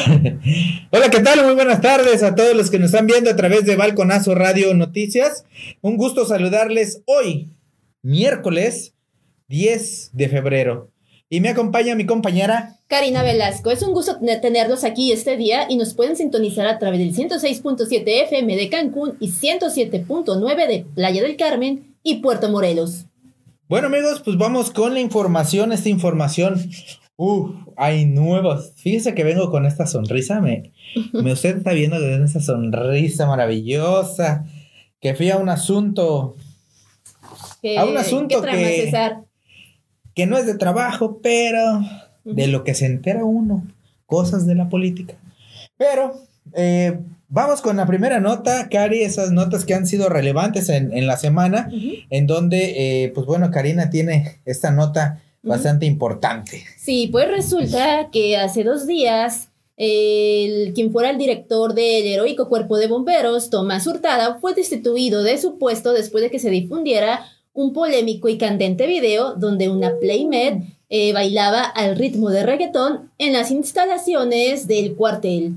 Hola, ¿qué tal? Muy buenas tardes a todos los que nos están viendo a través de Balconazo Radio Noticias. Un gusto saludarles hoy, miércoles 10 de febrero. Y me acompaña mi compañera Karina Velasco. Es un gusto tenerlos aquí este día y nos pueden sintonizar a través del 106.7 FM de Cancún y 107.9 de Playa del Carmen y Puerto Morelos. Bueno amigos, pues vamos con la información, esta información Uf, hay nuevos. Fíjese que vengo con esta sonrisa. Me, me usted está viendo que esa sonrisa maravillosa. Que fui a un asunto. a un asunto que, que no es de trabajo, pero de lo que se entera uno. Cosas de la política. Pero eh, vamos con la primera nota, Cari, esas notas que han sido relevantes en, la semana, en donde, eh, pues bueno, Karina tiene esta nota bastante importante. Sí, pues resulta que hace dos días el, quien fuera el director del heroico cuerpo de bomberos, Tomás Hurtada, fue destituido de su puesto después de que se difundiera un polémico y candente video donde una Playmate eh, bailaba al ritmo de reggaetón en las instalaciones del cuartel.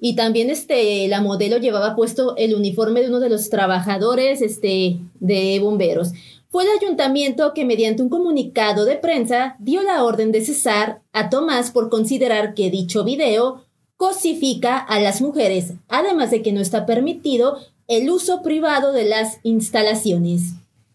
Y también este, la modelo llevaba puesto el uniforme de uno de los trabajadores este, de bomberos fue el ayuntamiento que mediante un comunicado de prensa dio la orden de cesar a Tomás por considerar que dicho video cosifica a las mujeres, además de que no está permitido el uso privado de las instalaciones.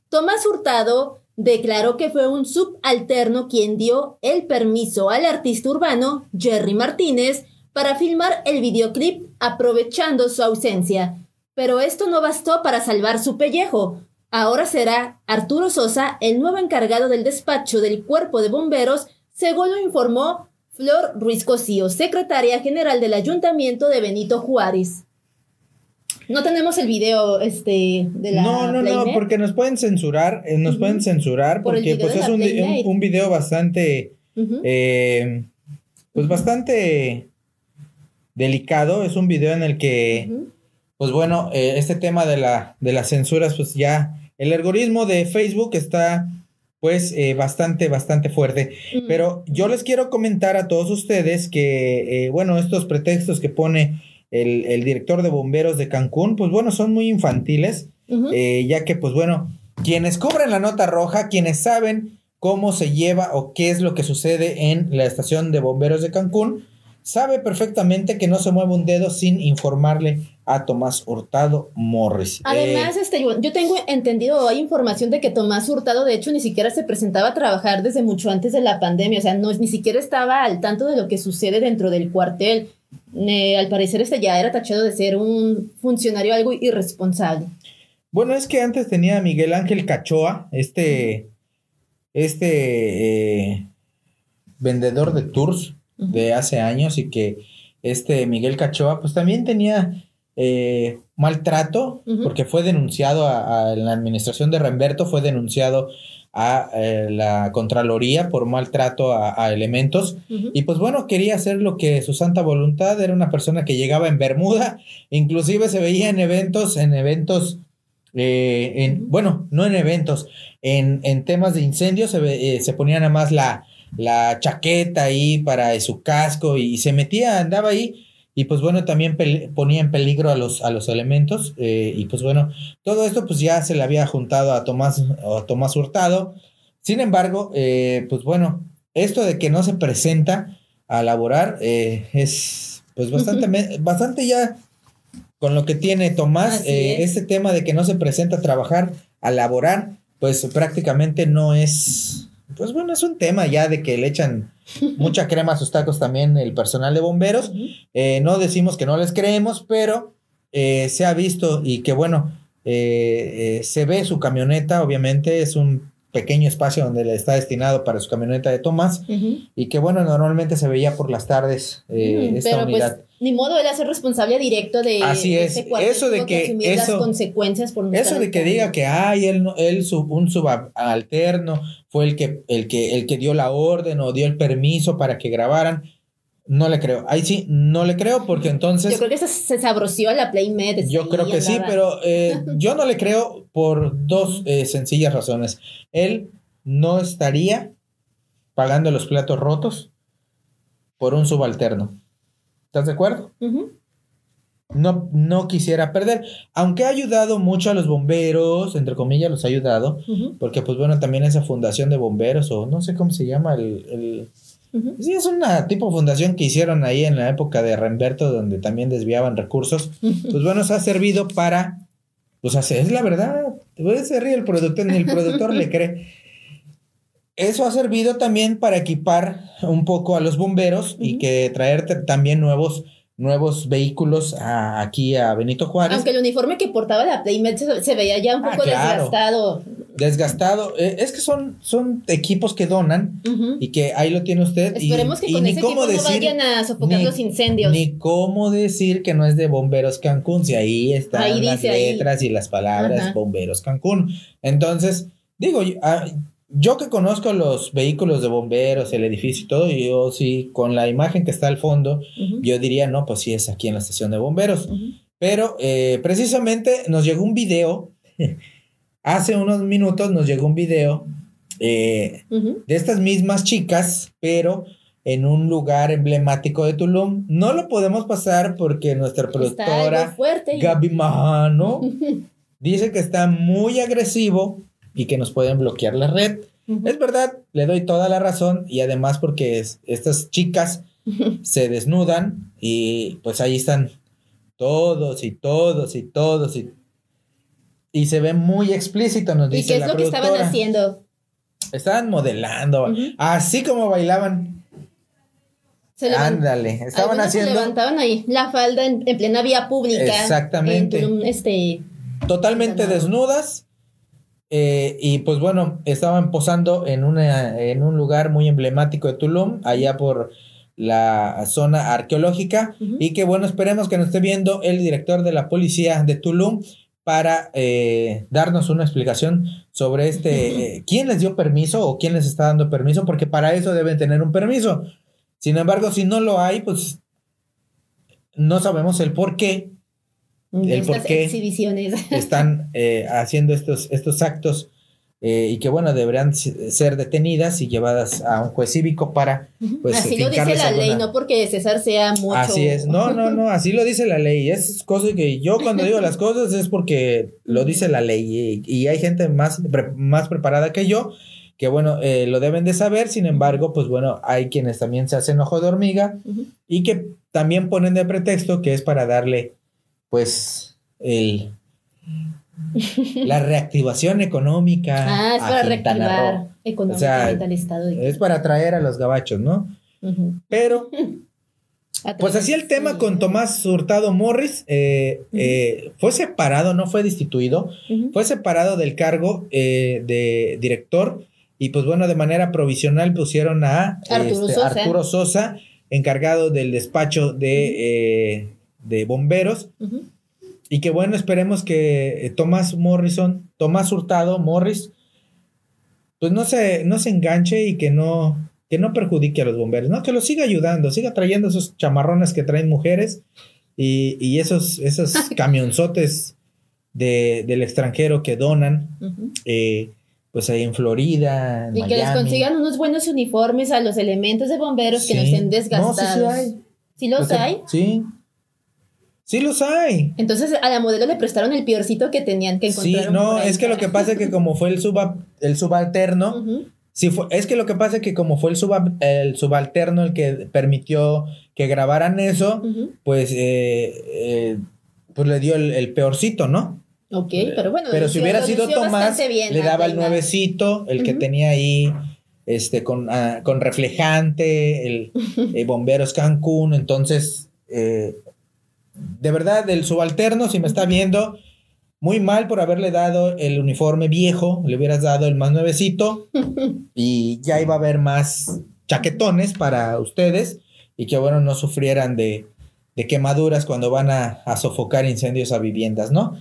Tomás Hurtado declaró que fue un subalterno quien dio el permiso al artista urbano Jerry Martínez para filmar el videoclip aprovechando su ausencia. Pero esto no bastó para salvar su pellejo, Ahora será Arturo Sosa el nuevo encargado del despacho del Cuerpo de Bomberos, según lo informó Flor Ruiz Cosío, secretaria general del Ayuntamiento de Benito Juárez. No tenemos el video este de la No, no, no, porque nos pueden censurar, eh, nos pueden censurar porque pues es un, un, video bastante eh, pues bastante delicado, es un video en el que pues bueno, eh, este tema de la de las censuras pues ya el algoritmo de Facebook está pues eh, bastante, bastante fuerte. Pero yo les quiero comentar a todos ustedes que, eh, bueno, estos pretextos que pone el, director de bomberos de Cancún, pues bueno, son muy infantiles, eh, ya que, pues bueno, quienes cubren la nota roja, quienes saben cómo se lleva o qué es lo que sucede en la estación de bomberos de Cancún, sabe perfectamente que no se mueve un dedo sin informarle a Tomás Hurtado Morris. Además, eh, este, yo tengo entendido, hay información de que Tomás Hurtado, de hecho, ni siquiera se presentaba a trabajar desde mucho antes de la pandemia, o sea, no, ni siquiera estaba al tanto de lo que sucede dentro del cuartel. Eh, al parecer, este ya era tachado de ser un funcionario algo irresponsable. Bueno, es que antes tenía a Miguel Ángel Cachoa, este, este eh, vendedor de tours de hace años y que este Miguel Cachoa, pues también tenía eh, maltrato, porque fue denunciado a, la administración de Remberto, fue denunciado a eh, la Contraloría por maltrato a, elementos. Y pues bueno, quería hacer lo que su santa voluntad, era una persona que llegaba en Bermuda, inclusive se veía en eventos, en eventos, eh, en, bueno, no en eventos, en, en temas de incendios se, se ponía nada más la, la chaqueta ahí para su casco y se metía, andaba ahí y pues bueno, también ponía en peligro a los, a los elementos. Eh, y pues bueno, todo esto pues ya se le había juntado a Tomás, a Tomás Hurtado. Sin embargo, eh, pues bueno, esto de que no se presenta a laborar eh, es pues bastante, bastante ya con lo que tiene Tomás. este tema de que no se presenta a trabajar, a laborar, pues prácticamente no es pues bueno, es un tema ya de que le echan mucha crema a sus tacos también el personal de bomberos. Eh, no decimos que no les creemos, pero eh, se ha visto y que bueno, eh, se ve su camioneta, obviamente es un pequeño espacio donde le está destinado para su camioneta de Tomás y que bueno, normalmente se veía por las tardes esta pero pues, unidad. Pues, ni modo él hacer responsable directo de Así es. eso de que, eso, las consecuencias por eso de que diga que ay él él un subalterno fue el que el que el que dio la orden o dio el permiso para que grabaran no le creo. Ahí sí, no le creo porque entonces... Yo creo que se, se sabroció la Playmed. Yo creo que sí, pero eh, yo no le creo por dos eh, sencillas razones. Él no estaría pagando los platos rotos por un subalterno. ¿Estás de acuerdo? no, no quisiera perder. Aunque ha ayudado mucho a los bomberos, entre comillas, los ha ayudado. Porque, pues bueno, también esa fundación de bomberos, o no sé cómo se llama, el. Sí, es una tipo de fundación que hicieron ahí en la época de Remberto, donde también desviaban recursos. Pues bueno, se ha servido para. Pues es la verdad. Se ríe el productor, ni el productor le cree. Eso ha servido también para equipar un poco a los bomberos y que traer también nuevos nuevos vehículos aquí a Benito Juárez. Aunque el uniforme que portaba la Playmed se, veía ya un ah, poco desgastado. Desgastado. Eh, es que son, son equipos que donan y que ahí lo tiene usted. Esperemos que con ese equipo no vayan a sofocar los incendios. Ni cómo decir que no es de Bomberos Cancún, si ahí están las letras y las palabras Bomberos Cancún. Entonces, digo, ah, yo que conozco los vehículos de bomberos, el edificio y todo, yo sí, con la imagen que está al fondo, yo diría, no, pues sí es aquí en la estación de bomberos. Pero eh, precisamente nos llegó un video, hace unos minutos nos llegó un video eh, de estas mismas chicas, pero en un lugar emblemático de Tulum. No lo podemos pasar porque nuestra productora Gaby Mahano dice que está muy agresivo y que nos pueden bloquear la red. Es verdad, le doy toda la razón y además porque estas chicas se desnudan y pues ahí están todos y todos y todos y, y se ve muy explícito, nos dice ¿Y qué es lo que estaban haciendo? Estaban modelando, así como bailaban. Ándale, estaban haciendo. Se levantaban ahí la falda en, plena vía pública. Exactamente. este, Totalmente desnudas eh, y pues bueno, estaban posando en, una, en un lugar muy emblemático de Tulum, allá por la zona arqueológica. Y que bueno, esperemos que nos esté viendo el director de la policía de Tulum para eh, darnos una explicación sobre este, eh, quién les dio permiso o quién les está dando permiso, porque para eso deben tener un permiso. Sin embargo, si no lo hay, pues no sabemos el por qué el por qué están eh, haciendo estos, estos actos eh, y que bueno, deberían ser detenidas y llevadas a un juez cívico para pues Así lo dice la ley, no porque César sea mucho. Así es, no, no, no, así lo dice la ley. Es cosa que yo cuando digo las cosas es porque lo dice la ley y, hay gente más, más preparada que yo que bueno, eh, lo deben de saber, sin embargo, pues bueno, hay quienes también se hacen ojo de hormiga y que también ponen de pretexto que es para darle pues el la reactivación económica. Ah, es para reactivar económicamente al Estado. es para atraer a los gabachos, ¿no? Pero, pues así el tema con Tomás Hurtado Morris eh, eh, fue separado, no fue destituido, fue separado del cargo eh, de director y pues bueno, de manera provisional pusieron a Arturo, este, Sosa. Arturo Sosa, encargado del despacho de de bomberos. Y que bueno, esperemos que eh, Tomás Morrison, Tomás Hurtado, Morris, pues no se, no se enganche y que no, que no perjudique a los bomberos, ¿no? Que los siga ayudando, siga trayendo esos chamarrones que traen mujeres y, esos, esos camionzotes de, del extranjero que donan. Eh, pues ahí en Florida. y que les consigan unos buenos uniformes a los elementos de bomberos que no estén desgastados. No, sí, sí, hay. ¿Sí los hay? Sí. Sí los hay. Entonces a la modelo le prestaron el peorcito que tenían que encontrar. Sí, no, es que lo que pasa es que como fue el, el subalterno, fue, es que lo que pasa es que como fue el, el subalterno el que permitió que grabaran eso, pues, eh, eh, pues le dio el, peorcito, ¿no? Ok, pero bueno. Pero si hubiera sido Tomás, le daba el nuevecito, el que tenía ahí este con, ah, con reflejante, el eh, Bomberos Cancún, entonces de verdad, el subalterno, si me está viendo, muy mal por haberle dado el uniforme viejo, le hubieras dado el más nuevecito y ya iba a haber más chaquetones para ustedes y que bueno, no sufrieran de, quemaduras cuando van a, sofocar incendios a viviendas, ¿no?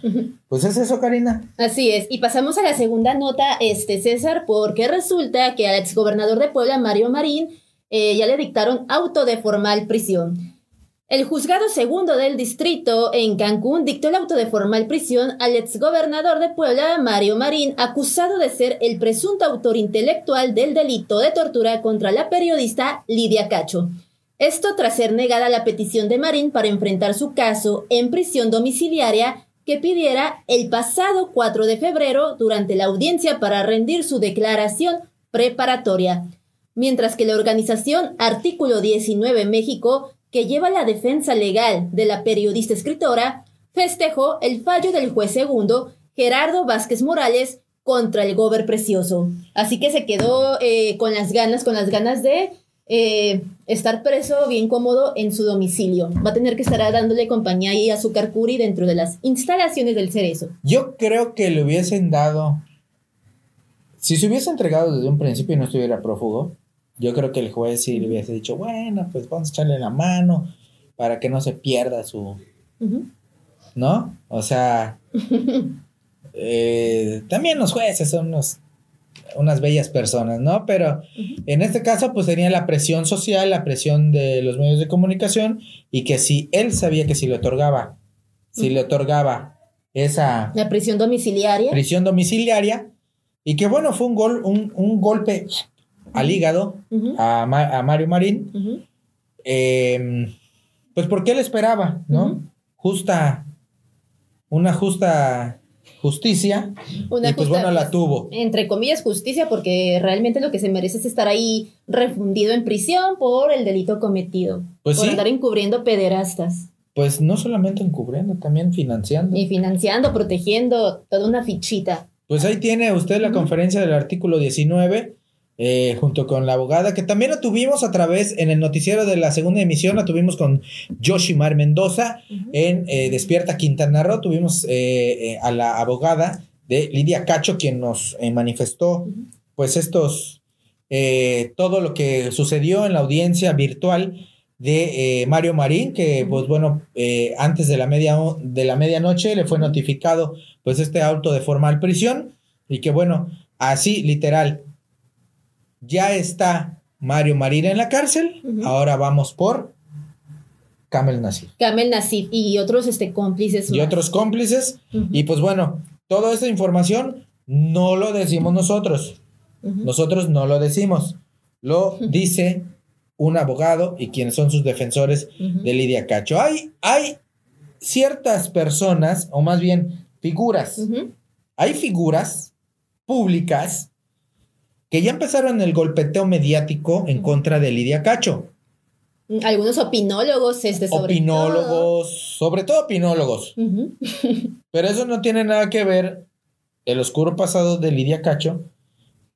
Pues es eso, Karina. Así es. Y pasamos a la segunda nota, este César, porque resulta que al exgobernador de Puebla, Mario Marín, eh, ya le dictaron auto de formal prisión. El juzgado segundo del distrito en Cancún dictó el auto de formal prisión al exgobernador de Puebla, Mario Marín, acusado de ser el presunto autor intelectual del delito de tortura contra la periodista Lidia Cacho. Esto tras ser negada la petición de Marín para enfrentar su caso en prisión domiciliaria que pidiera el pasado 4 de febrero durante la audiencia para rendir su declaración preparatoria, mientras que la organización Artículo 19 México, que lleva la defensa legal de la periodista escritora, festejó el fallo del juez segundo Gerardo Vázquez Morales contra el gober precioso. Así que se quedó eh, con las ganas, con las ganas de eh, estar preso bien cómodo en su domicilio. Va a tener que estar dándole compañía ahí a su Carcuri dentro de las instalaciones del cerezo. Yo creo que le hubiesen dado. Si se hubiese entregado desde un principio y no estuviera prófugo, yo creo que el juez sí le hubiese dicho, bueno, pues vamos a echarle la mano para que no se pierda su. ¿No? O sea. Eh, también los jueces son unos unas bellas personas, ¿no? Pero en este caso, pues tenía la presión social, la presión de los medios de comunicación y que si él sabía que si le otorgaba, si le otorgaba esa... La prisión domiciliaria. Prisión domiciliaria y que bueno, fue un, gol, un, golpe al hígado a, Mario Marín, em, pues porque él esperaba, ¿no? Justa, una justa justicia y pues bueno la tuvo. Entre comillas justicia porque realmente lo que se merece es estar ahí refundido en prisión por el delito cometido. Pues por andar encubriendo pederastas. Pues no solamente encubriendo, también financiando. Y financiando, protegiendo, toda una fichita. Pues ahí tiene usted la conferencia del artículo 19 eh, junto con la abogada, que también la tuvimos a través en el noticiero de la segunda emisión, la tuvimos con Yoshimar Mendoza en eh, Despierta Quintana Roo, tuvimos eh, a la abogada de Lidia Cacho, quien nos manifestó pues estos, todo lo que sucedió en la audiencia virtual de Mario Marín, que pues bueno, antes de la, media, de la medianoche le fue notificado pues este auto de formal prisión y que bueno, así literal, ya está Mario Marín en la cárcel. Ahora vamos por Camel Nasif. Camel Nasif y otros este, cómplices. Y otros cómplices. Y pues bueno, toda esta información no lo decimos nosotros. Nosotros no lo decimos. Lo dice un abogado y quienes son sus defensores de Lidia Cacho. Hay, hay ciertas personas, o más bien figuras. Hay figuras públicas que ya empezaron el golpeteo mediático en contra de Lidia Cacho. Algunos opinólogos, este, sobre Opinólogos, sobre todo opinólogos. Pero eso no tiene nada que ver el oscuro pasado de Lidia Cacho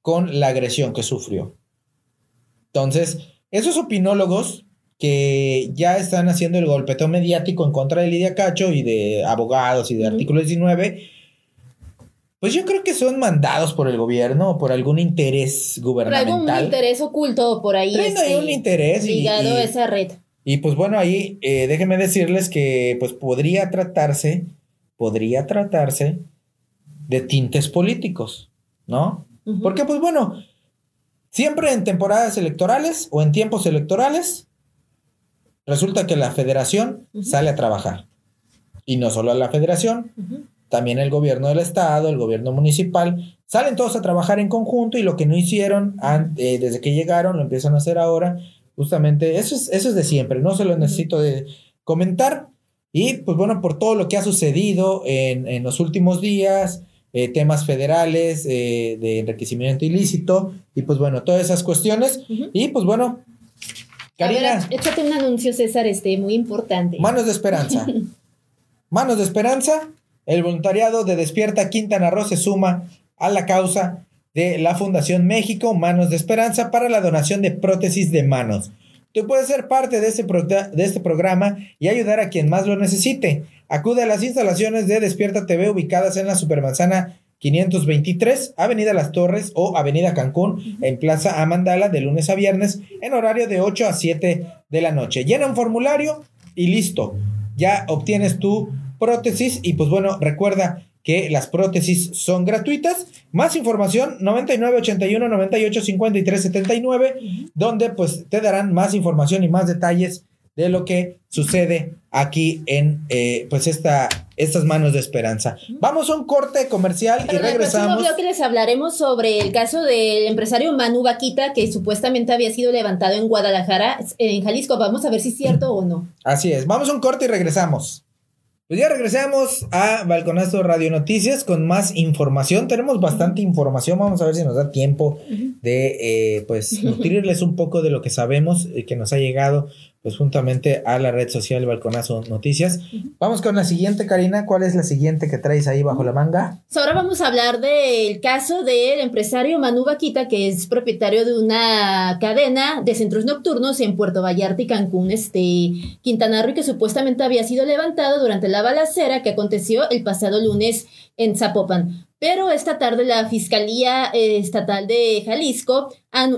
con la agresión que sufrió. Entonces, esos opinólogos que ya están haciendo el golpeteo mediático en contra de Lidia Cacho y de abogados y de artículo 19, pues yo creo que son mandados por el gobierno o por algún interés gubernamental. Por algún interés oculto por ahí. hay este, un interés. Ligado a esa red. Y pues bueno, ahí eh, déjenme decirles que pues podría tratarse, podría tratarse de tintes políticos, ¿no? Porque pues bueno, siempre en temporadas electorales o en tiempos electorales, resulta que la federación sale a trabajar. Y no solo a la federación, también el gobierno del estado, el gobierno municipal, salen todos a trabajar en conjunto y lo que no hicieron eh, desde que llegaron lo empiezan a hacer ahora. Justamente eso es, eso es de siempre, no se lo necesito de comentar. Y pues bueno, por todo lo que ha sucedido en, los últimos días, eh, temas federales eh, de enriquecimiento ilícito y pues bueno, todas esas cuestiones. Y pues bueno, Karina. échate un anuncio, César, este, muy importante. Manos de esperanza. Manos de esperanza el voluntariado de Despierta Quintana Roo se suma a la causa de la Fundación México Manos de Esperanza para la donación de prótesis de manos. Tú puedes ser parte de este, de este programa y ayudar a quien más lo necesite. Acude a las instalaciones de Despierta TV ubicadas en la Supermanzana 523, Avenida Las Torres o Avenida Cancún, en Plaza Amandala, de lunes a viernes, en horario de 8 a 7 de la noche. Llena un formulario y listo. Ya obtienes tu prótesis. Y pues bueno, recuerda que las prótesis son gratuitas. Más información, 99 81 98 53 79, donde pues te darán más información y más detalles de lo que sucede aquí en eh, pues esta, estas manos de esperanza. Vamos a un corte comercial y regresamos. Creo que les hablaremos sobre el caso del empresario Manu Vaquita que supuestamente había sido levantado en Guadalajara, en Jalisco. Vamos a ver si es cierto o no. Así es. Vamos a un corte y regresamos. Pues ya regresamos a Balconazo Radio Noticias con más información. Tenemos bastante información. Vamos a ver si nos da tiempo de eh, pues nutrirles un poco de lo que sabemos y que nos ha llegado pues juntamente a la red social Balconazo Noticias. Vamos con la siguiente, Karina. ¿Cuál es la siguiente que traes ahí bajo la manga? ahora vamos a hablar del caso del empresario Manu Vaquita, que es propietario de una cadena de centros nocturnos en Puerto Vallarta y Cancún, este, Quintana Roo, que supuestamente había sido levantado durante la balacera que aconteció el pasado lunes en Zapopan. Pero esta tarde la Fiscalía eh, Estatal de Jalisco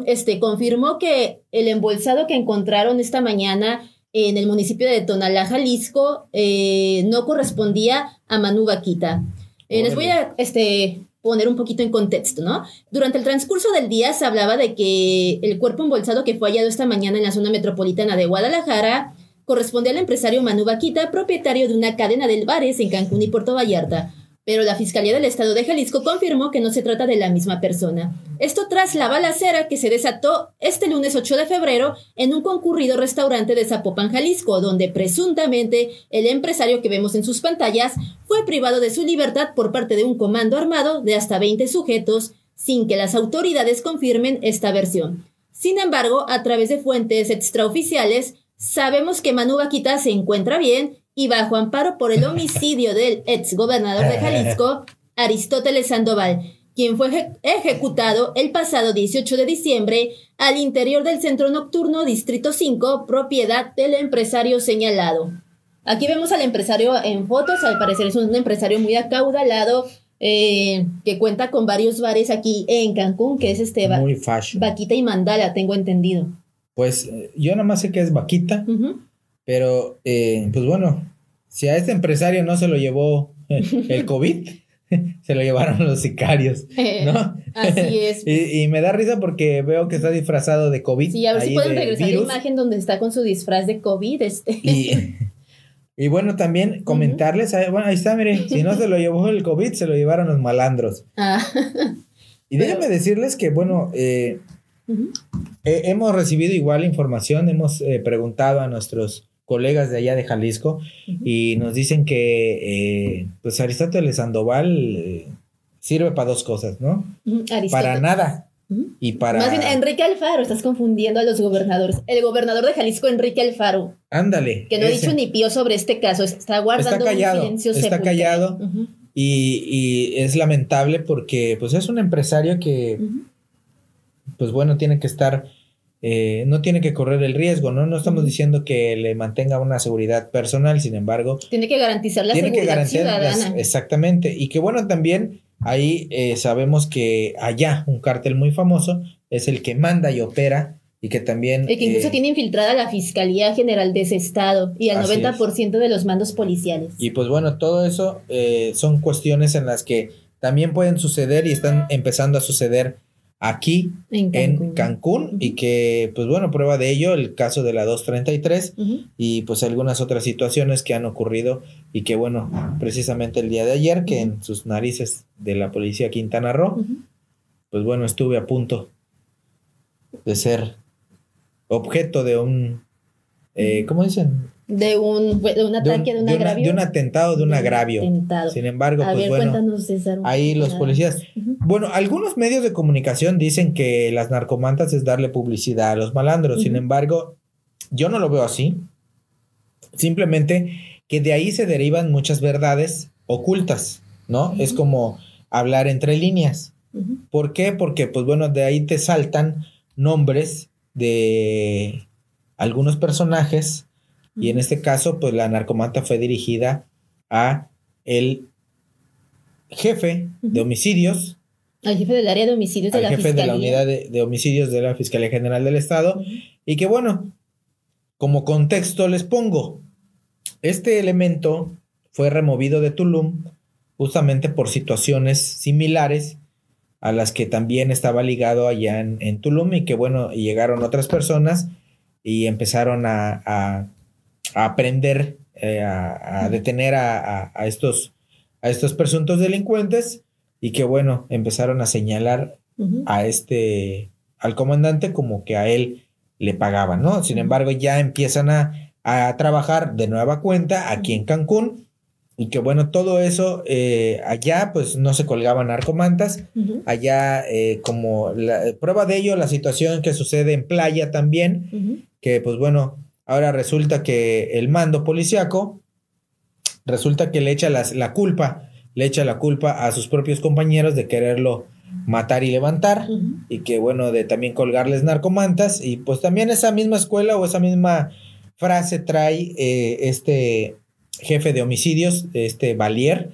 este, confirmó que el embolsado que encontraron esta mañana en el municipio de Tonalá, Jalisco, eh, no correspondía a Manu Vaquita. Eh, les voy a este, poner un poquito en contexto, ¿no? Durante el transcurso del día se hablaba de que el cuerpo embolsado que fue hallado esta mañana en la zona metropolitana de Guadalajara corresponde al empresario Manu Vaquita, propietario de una cadena de bares en Cancún y Puerto Vallarta pero la Fiscalía del Estado de Jalisco confirmó que no se trata de la misma persona. Esto tras la balacera que se desató este lunes 8 de febrero en un concurrido restaurante de Zapopan, Jalisco, donde presuntamente el empresario que vemos en sus pantallas fue privado de su libertad por parte de un comando armado de hasta 20 sujetos, sin que las autoridades confirmen esta versión. Sin embargo, a través de fuentes extraoficiales, sabemos que Manu Vaquita se encuentra bien y bajo amparo por el homicidio del ex gobernador de Jalisco, Aristóteles Sandoval, quien fue ejecutado el pasado 18 de diciembre al interior del centro nocturno Distrito 5, propiedad del empresario señalado. Aquí vemos al empresario en fotos, al parecer es un empresario muy acaudalado, eh, que cuenta con varios bares aquí en Cancún, que es este muy fashion. Vaquita y Mandala, tengo entendido. Pues eh, yo nada más sé que es Vaquita. Pero, eh, pues bueno, si a este empresario no se lo llevó el COVID, se lo llevaron los sicarios, ¿no? Así es. y, me da risa porque veo que está disfrazado de COVID. Sí, a ver si pueden regresar la imagen donde está con su disfraz de COVID. Este. Y, bueno, también comentarles, bueno, ahí está, mire, si no se lo llevó el COVID, se lo llevaron los malandros. Ah. Y déjenme decirles que, bueno, eh, hemos recibido igual información, hemos eh, preguntado a nuestros colegas de allá de Jalisco y nos dicen que eh, pues Aristóteles Sandoval eh, sirve para dos cosas, ¿no? Para nada. Y para... Más bien, Enrique Alfaro, estás confundiendo a los gobernadores. El gobernador de Jalisco, Enrique Alfaro. Ándale. Que no ha dicho ni pío sobre este caso, está guardando está callado, un silencio Está callado y, y, es lamentable porque pues es un empresario que, pues bueno, tiene que estar eh, no tiene que correr el riesgo, ¿no? No estamos diciendo que le mantenga una seguridad personal, sin embargo. Tiene que garantizar la seguridad ciudadana. exactamente. Y que bueno, también ahí eh, sabemos que allá un cártel muy famoso es el que manda y opera y que también... El que incluso eh, tiene infiltrada la Fiscalía General de ese estado y al 90% de los mandos policiales. Y pues bueno, todo eso son cuestiones en las que también pueden suceder y están empezando a suceder aquí en Cancún, y que pues bueno, prueba de ello el caso de la 233 y pues algunas otras situaciones que han ocurrido y que bueno, precisamente el día de ayer que en sus narices de la policía Quintana Roo, pues bueno, estuve a punto de ser objeto de un, eh, ¿cómo dicen? De un, de un ataque, de un, agravio. de un atentado, de un agravio. Sin embargo, pues bueno, ahí los policías. Bueno, algunos medios de comunicación dicen que las narcomantas es darle publicidad a los malandros. Sin embargo, yo no lo veo así. Simplemente que de ahí se derivan muchas verdades ocultas, ¿no? Es como hablar entre líneas. ¿Por qué? Porque, pues bueno, de ahí te saltan nombres de algunos personajes y en este caso, pues la narcomanta fue dirigida a el jefe de homicidios. Al jefe del área de homicidios de la jefe de la unidad de, homicidios de la Fiscalía General del Estado. Y que bueno, como contexto les pongo, este elemento fue removido de Tulum justamente por situaciones similares a las que también estaba ligado allá en, Tulum y que bueno, llegaron otras personas y empezaron a aprender, eh, a, detener a, estos, a estos presuntos delincuentes y que bueno, empezaron a señalar a este, al comandante como que a él le pagaban, ¿no? Sin embargo, ya empiezan a, a trabajar de nueva cuenta aquí en Cancún y que bueno, todo eso eh, allá pues no se colgaban narcomantas, allá eh, como la, prueba de ello la situación que sucede en playa también, que pues bueno, ahora resulta que el mando policiaco, resulta que le echa la culpa, le echa la culpa a sus propios compañeros de quererlo matar y levantar y que bueno, de también colgarles narcomantas. Y pues también esa misma escuela o esa misma frase trae eh, este jefe de homicidios, este Valier,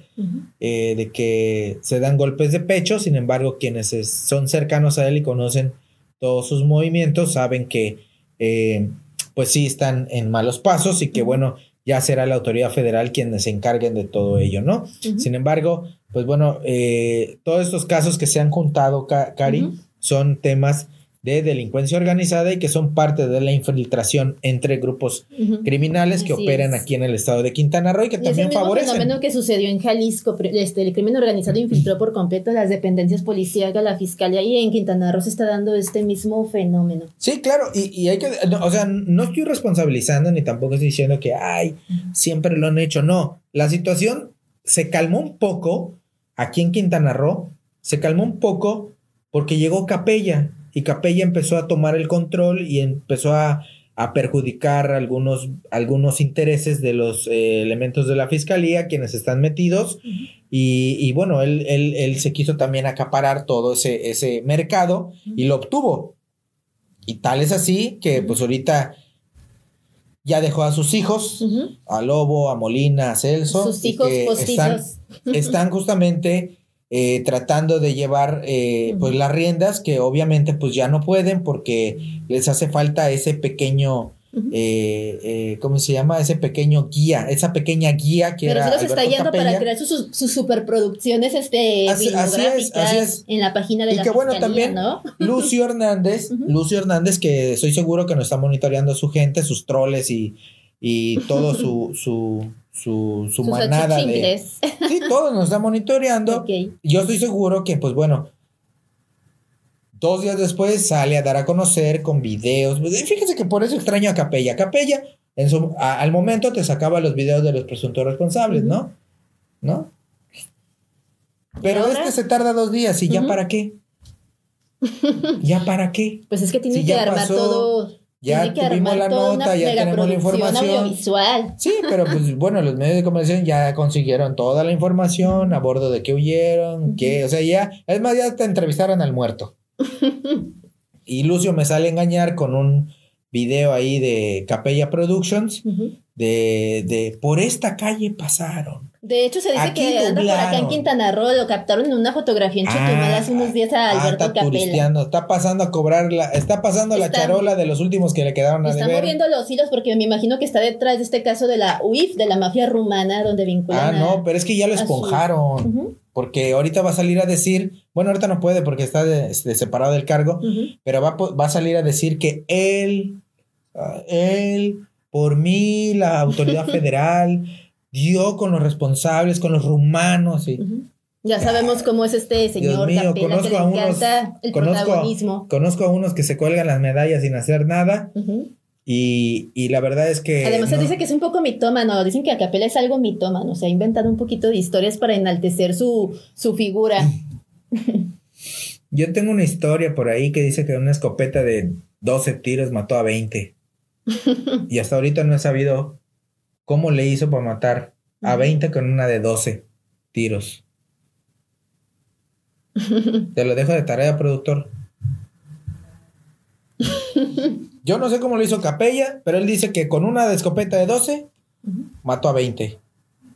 eh, de que se dan golpes de pecho, sin embargo, quienes son cercanos a él y conocen todos sus movimientos saben que eh, pues sí están en malos pasos y que bueno, ya será la autoridad federal quienes se encarguen de todo ello, ¿no? Sin embargo, pues bueno, eh, todos estos casos que se han juntado, Cari, son temas de delincuencia organizada y que son parte de la infiltración entre grupos criminales que operan aquí en el estado de Quintana Roo y que también es el favorecen. fenómeno que sucedió en Jalisco, este, el crimen organizado infiltró por completo las dependencias policíacas, la fiscalía y en Quintana Roo se está dando este mismo fenómeno. Sí, claro, y, y hay que, o sea, no estoy responsabilizando ni tampoco estoy diciendo que, ay, siempre lo han hecho, no, la situación se calmó un poco aquí en Quintana Roo, se calmó un poco porque llegó Capella y Capella empezó a tomar el control y empezó a, perjudicar algunos, algunos intereses de los eh, elementos de la fiscalía, quienes están metidos, y, bueno, él, él, se quiso también acaparar todo ese, ese mercado y lo obtuvo. Y tal es así que pues ahorita ya dejó a sus hijos, a Lobo, a Molina, a Celso. Sus hijos están, están justamente eh, tratando de llevar eh, pues las riendas que obviamente pues ya no pueden porque les hace falta ese pequeño eh, ¿cómo se llama? Ese pequeño guía, esa pequeña guía que Pero era. se está yendo para crear sus, sus superproducciones este, así, es, en la página de y la que bueno también Lucio Hernández, Lucio Hernández, que soy seguro que nos está monitoreando su gente, sus troles y, y todo su, su su, su manada de... Sí, todos nos está monitoreando. Yo estoy seguro que, pues bueno, dos días después sale a dar a conocer con videos. Pues, fíjense que por eso extraño a Capella. Capella, en su, al momento te sacaba los videos de los presuntos responsables, ¿no? ¿No? Pero este se tarda dos días y ya para qué. ¿Ya para qué? Pues es que tiene que armar todo ya tuvimos la nota, ya tenemos la información. Sí, pero pues bueno, los medios de comunicación ya consiguieron toda la información a bordo de qué huyeron, qué, o sea, ya, es más, ya te entrevistaron al muerto. y Lucio me sale a engañar con un video ahí de Capella Productions de, de por esta calle pasaron. De hecho, se dice que anda por acá en Quintana Roo, lo captaron en una fotografía en Chetumal hace unos días a ah, Alberto está Capella. Está pasando a cobrar la, está pasando la charola de los últimos que le quedaron a Están moviendo los hilos porque me imagino que está detrás de este caso de la UIF, de la mafia rumana, donde vinculan. Ah, no, pero es que ya lo esponjaron. Porque ahorita va a salir a decir, bueno, ahorita no puede porque está separado del cargo, pero va, va a salir a decir que él, ah, él, por mí, la autoridad federal dio con los responsables, con los rumanos y... Ya sabemos cómo es este señor Dios mío, conozco a unos, el conozco, Conozco a unos que se cuelgan las medallas sin hacer nada. y, y, la verdad es que. Además, se dice que es un poco mitómano. Dicen que Acapela es algo mitómano. O sea, ha inventado un poquito de historias para enaltecer su, su figura. Yo tengo una historia por ahí que dice que una escopeta de 12 tiros mató a 20. y hasta ahorita no he sabido cómo le hizo para matar a 20 con una de 12 tiros. Te lo dejo de tarea, productor. Yo no sé cómo lo hizo Capella, pero él dice que con una de escopeta de 12 mató a 20.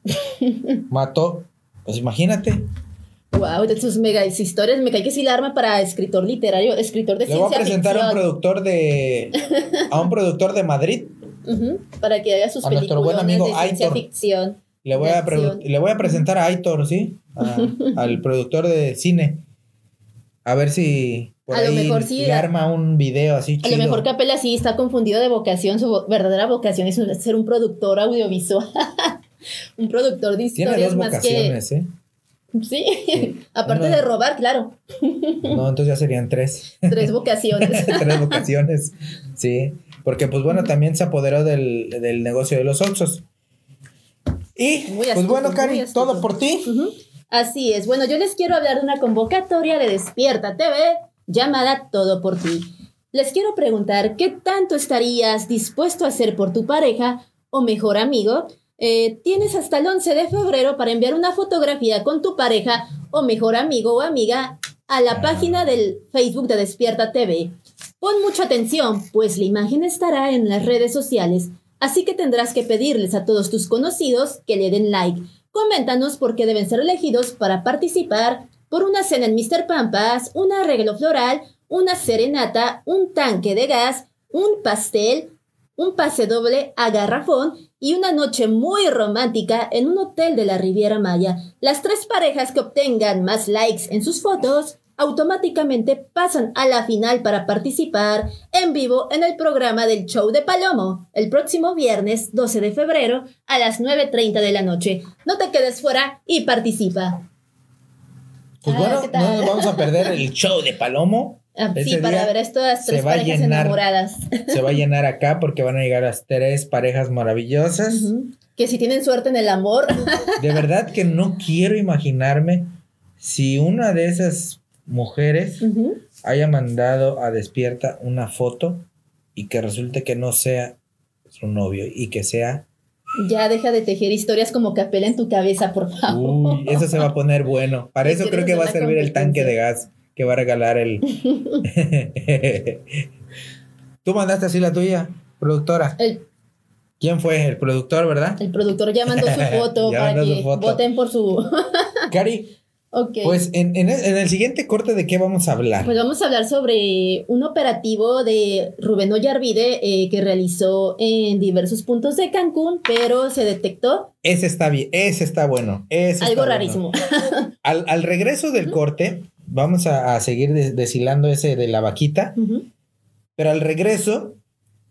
mató, pues imagínate. Wow, de sus mega historias, me cae que sí la arma para escritor literario, escritor de Le voy a presentar a un productor de a un productor de Madrid para que haga sus a nuestro buen amigo de ciencia ficción. Le voy, a le voy a presentar a Aitor, ¿sí? al productor de cine. A ver si por A lo ahí mejor sí, le arma un video así A chido. lo mejor Capela sí está confundido de vocación. Su verdadera vocación es ser un productor audiovisual. un productor de Tiene historias dos más vocaciones, ¿eh? que. Sí. Aparte de robar, claro. No, entonces ya serían tres. Tres vocaciones. tres vocaciones. Sí. Porque, pues bueno, también se apoderó del, del negocio de los Oxos. Y, Muy pues astuto, bueno, Cari, todo por ti. Así es. Bueno, yo les quiero hablar de una convocatoria de Despierta TV llamada Todo por ti. Les quiero preguntar qué tanto estarías dispuesto a hacer por tu pareja o mejor amigo. Eh, tienes hasta el 11 de febrero para enviar una fotografía con tu pareja o mejor amigo o amiga a la página del Facebook de Despierta TV. Pon mucha atención, pues la imagen estará en las redes sociales, así que tendrás que pedirles a todos tus conocidos que le den like. Coméntanos por qué deben ser elegidos para participar por una cena en Mr. Pampas, un arreglo floral, una serenata, un tanque de gas, un pastel, un pase doble a garrafón y una noche muy romántica en un hotel de la Riviera Maya. Las tres parejas que obtengan más likes en sus fotos automáticamente pasan a la final para participar en vivo en el programa del show de Palomo el próximo viernes 12 de febrero a las 9.30 de la noche. No te quedes fuera y participa. Pues Ah, bueno, no nos vamos a perder el show de Palomo. Ah, sí, para ver a estas tres parejas llenar. enamoradas. Se va a llenar acá porque van a llegar las tres parejas maravillosas. Que si tienen suerte en el amor, De verdad que no quiero imaginarme si una de esas mujeres haya mandado a Despierta una foto y que resulte que no sea su novio y que sea... ya deja de tejer historias como capela en tu cabeza, por favor. Uy, eso se va a poner bueno. Para eso creo que va a servir el tanque de gas que va a regalar el... Tú mandaste así la tuya, productora. El, ¿Quién fue? El productor, ¿verdad? el productor ya mandó su foto para que foto. voten por su. Cari, ok. pues en, en el, en el siguiente corte de qué vamos a hablar. Pues vamos a hablar sobre un operativo de Rubén Ollarvide eh, que realizó en diversos puntos de Cancún, pero se detectó Ese está bien, ese está bueno. ese algo está bueno. rarísimo. Al, al regreso del corte, vamos a, a seguir des- deshilando ese de la vaquita, pero al regreso,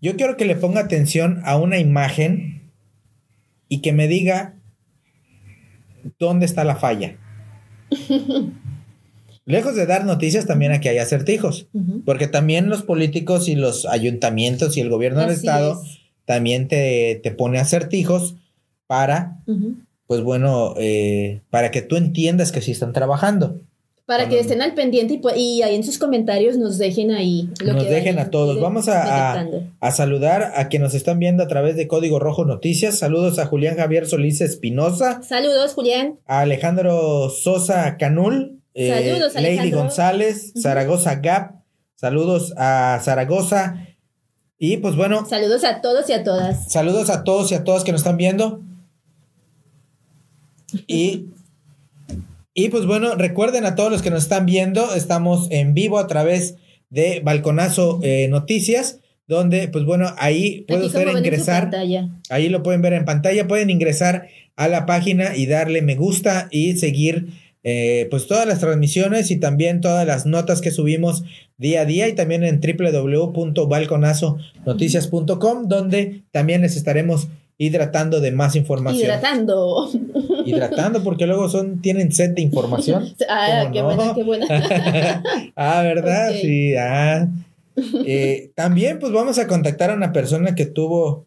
yo quiero que le ponga atención a una imagen y que me diga dónde está la falla. Lejos de dar noticias, también aquí hay acertijos, porque también los políticos y los ayuntamientos y el gobierno del estado es. también te, te pone acertijos para, pues bueno, eh, para que tú entiendas que sí están trabajando. Para que Cuando- estén al pendiente y, pu- y ahí en sus comentarios nos dejen ahí lo Nos que dejen vayan a todos. de- Vamos a, a- detectando. a saludar a quienes nos están viendo a través de Código Rojo Noticias. Saludos a Julián Javier Solís Espinosa, Saludos, Julián. a Alejandro Sosa Canul, eh, Saludos, Lady Alejandro. González, Ujú. Zaragoza Gap. Saludos a Zaragoza. Y pues bueno, Saludos a todos y a todas. saludos a todos y a todas que nos están viendo. Y, y pues bueno, recuerden a todos los que nos están viendo, estamos en vivo a través de Balconazo eh, Noticias, donde pues bueno, ahí puede usted ingresar, ahí lo pueden ver en pantalla, pueden ingresar a la página y darle me gusta y seguir eh, pues todas las transmisiones y también todas las notas que subimos día a día y también en www.balconazonoticias.com donde también les estaremos hidratando de más información. Hidratando. Hidratando porque luego son tienen sed de información. Ah, ¿Cómo qué no? buena, qué buena. ah, ¿verdad? Sí, ah. Eh, también pues vamos a contactar a una persona que tuvo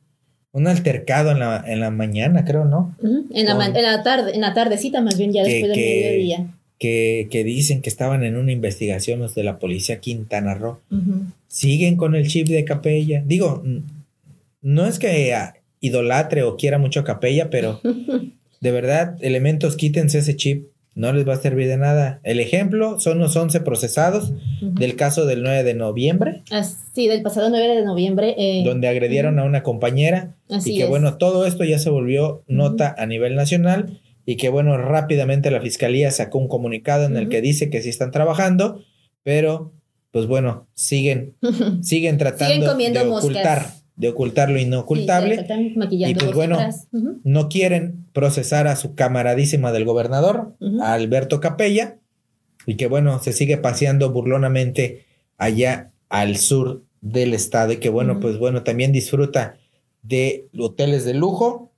un altercado en la, en la mañana, creo, ¿no? En, la, Con- en la tarde, en la tardecita más bien, ya Que- después del mediodía. Que, que dicen que estaban en una investigación los de la policía Quintana Roo. Siguen con el chip de Capella. Digo, no es que ah, idolatre o quiera mucho a Capella, pero de verdad, elementos, quítense ese chip. No les va a servir de nada. El ejemplo son los 11 procesados del caso del 9 de noviembre, Ah, sí, del pasado 9 de noviembre. eh, donde agredieron a una compañera. así y que es. bueno, todo esto ya se volvió nota a nivel nacional y que bueno, rápidamente la fiscalía sacó un comunicado en el que dice que sí están trabajando, pero pues bueno, siguen siguen tratando Siguen de moscas. De ocultar lo inocultable. Y pues bueno, no quieren procesar a su camaradísima del gobernador, a Alberto Capella, y que bueno, se sigue paseando burlonamente allá al sur del estado y que bueno, pues bueno, también disfruta de hoteles de lujo,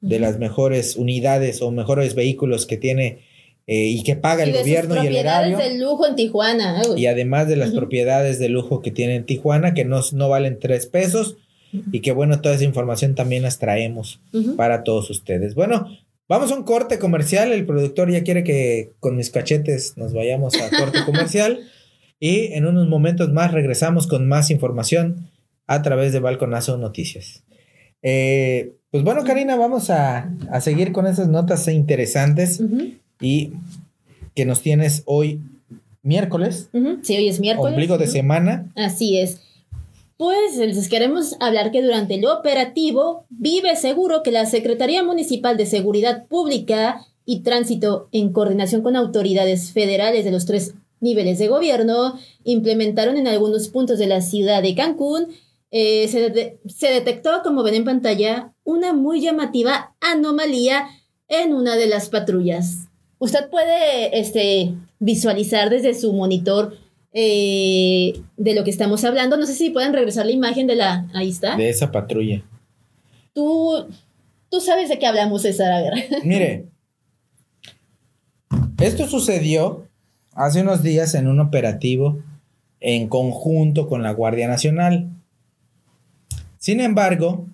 de las mejores unidades o mejores vehículos que tiene eh, y que paga Y el gobierno y el propiedades erario. de lujo en Tijuana. uy. Y además de las propiedades de lujo que tiene en Tijuana, que no, no valen tres pesos, y que bueno, toda esa información también las traemos para todos ustedes. Bueno, vamos a un corte comercial. El productor ya quiere que con mis cachetes nos vayamos a corte comercial. Y en unos momentos más regresamos con más información a través de Balconazo Noticias. Eh, pues bueno, Karina, vamos a, a seguir con esas notas interesantes y que nos tienes hoy miércoles. Sí, hoy es miércoles. ombligo de semana. Así es. Pues les queremos hablar que durante el operativo Vive Seguro que la Secretaría Municipal de Seguridad Pública y Tránsito, en coordinación con autoridades federales de los tres niveles de gobierno, implementaron en algunos puntos de la ciudad de Cancún. eh, se, se detectó, como ven en pantalla, una muy llamativa anomalía en una de las patrullas. Usted puede este, visualizar desde su monitor eh, de lo que estamos hablando. No sé si pueden regresar la imagen de la... Ahí está. de esa patrulla. Tú, tú sabes de qué hablamos, César. A ver. Mire, esto sucedió hace unos días en un operativo en conjunto con la Guardia Nacional. Sin embargo,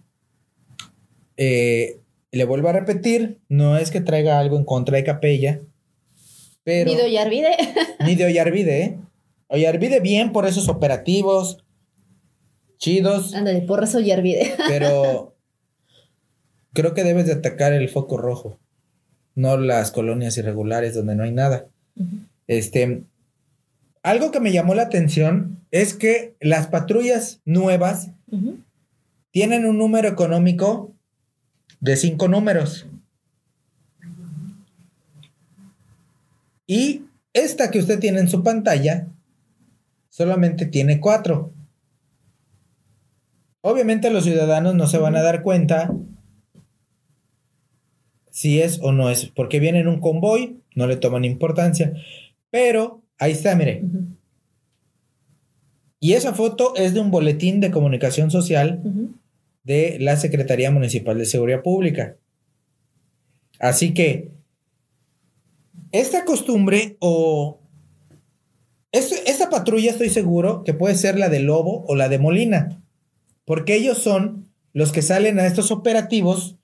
eh, le vuelvo a repetir, no es que traiga algo en contra de Capella, pero... Video y Arvide. Ni de Ollarvide, ¿eh? Ollarvide bien por esos operativos chidos, Ándale, porras y Arvide. pero creo que debes de atacar el foco rojo, no las colonias irregulares donde no hay nada. Este, algo que me llamó la atención es que las patrullas nuevas tienen un número económico de cinco números. Y esta que usted tiene en su pantalla solamente tiene cuatro. Obviamente los ciudadanos no se van a dar cuenta si es o no es, porque viene en un convoy, no le toman importancia. Pero ahí está, mire. Y esa foto es de un boletín de comunicación social de la Secretaría Municipal de Seguridad Pública. Así que esta costumbre o esto- patrulla estoy seguro que puede ser la de Lobo o la de Molina, porque ellos son los que salen a estos operativos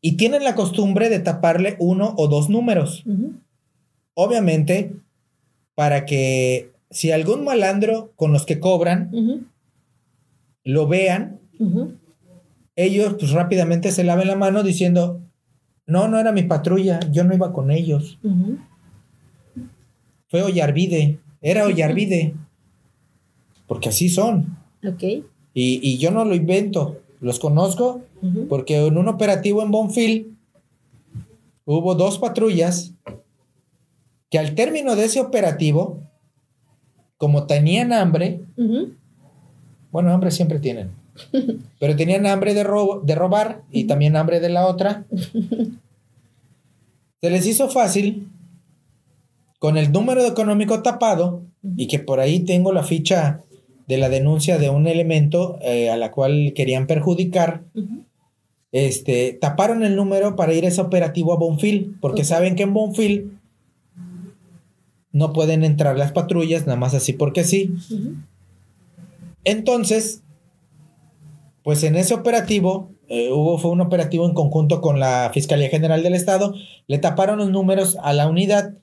y tienen la costumbre de taparle uno o dos números. Obviamente, para que si algún malandro con los que cobran lo vean, ellos pues rápidamente se laven la mano diciendo, no, no era mi patrulla, yo no iba con ellos. Fue Ollarvide, era Ollarvide, porque así son, Ok. y, y yo no lo invento, los conozco, porque en un operativo en Bonfil hubo dos patrullas que al término de ese operativo, como tenían hambre, bueno, hambre siempre tienen, pero tenían hambre de, robo, de robar y también hambre de la otra, se les hizo fácil con el número económico tapado y que por ahí tengo la ficha de la denuncia de un elemento eh, a la cual querían perjudicar, este, taparon el número para ir a ese operativo a Bonfil, porque saben que en Bonfil no pueden entrar las patrullas, nada más así porque sí. Entonces, pues en ese operativo, eh, hubo, fue un operativo en conjunto con la Fiscalía General del Estado, le taparon los números a la unidad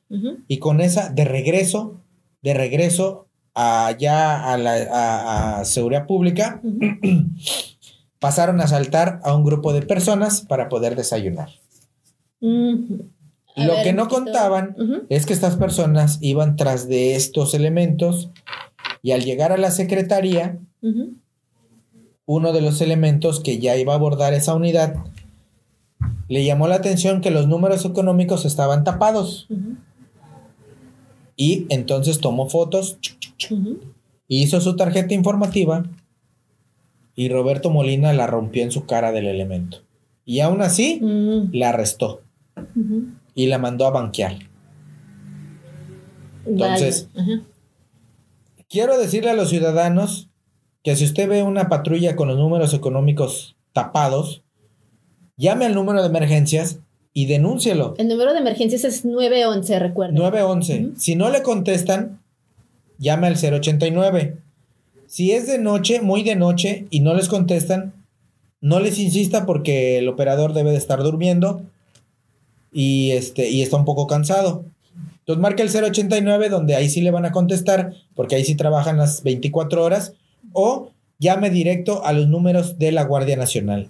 y con esa de regreso, de regreso allá a la a- a seguridad pública, pasaron a asaltar a un grupo de personas para poder desayunar. Lo ver, que no contaban es que estas personas iban tras de estos elementos y al llegar a la secretaría. Uno de los elementos que ya iba a abordar esa unidad le llamó la atención que los números económicos estaban tapados y entonces tomó fotos, Ujú. hizo su tarjeta informativa y Roberto Molina la rompió en su cara del elemento. Y aún así Mm. la arrestó y la mandó a banquear. Entonces- quiero decirle a los ciudadanos que si usted ve una patrulla con los números económicos tapados, llame al número de emergencias y denúncielo. El número de emergencias es 911, recuerda. 911. Si no le contestan, llame al 089. Si es de noche, muy de noche, y no les contestan, no les insista porque el operador debe de estar durmiendo y, este, y está un poco cansado. Entonces marca el 089 donde ahí sí le van a contestar porque ahí sí trabajan las 24 horas o llame directo a los números de la Guardia Nacional.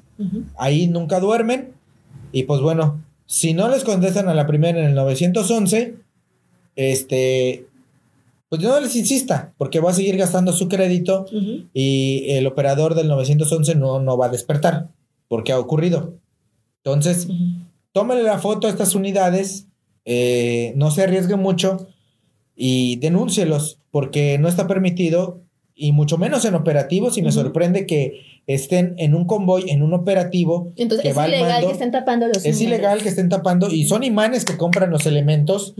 Ahí nunca duermen y pues bueno, si no les contestan a la primera en el 911, este, pues no les insista, porque va a seguir gastando su crédito y el operador del 911 no, no va a despertar, porque ha ocurrido. Entonces, tómale la foto a estas unidades, eh, no se arriesgue mucho y denúncielos, porque no está permitido, y mucho menos en operativos, y me sorprende que estén en un convoy, en un operativo. Entonces, es ilegal que estén tapando los Es ilegal que estén tapando, y son imanes que compran los elementos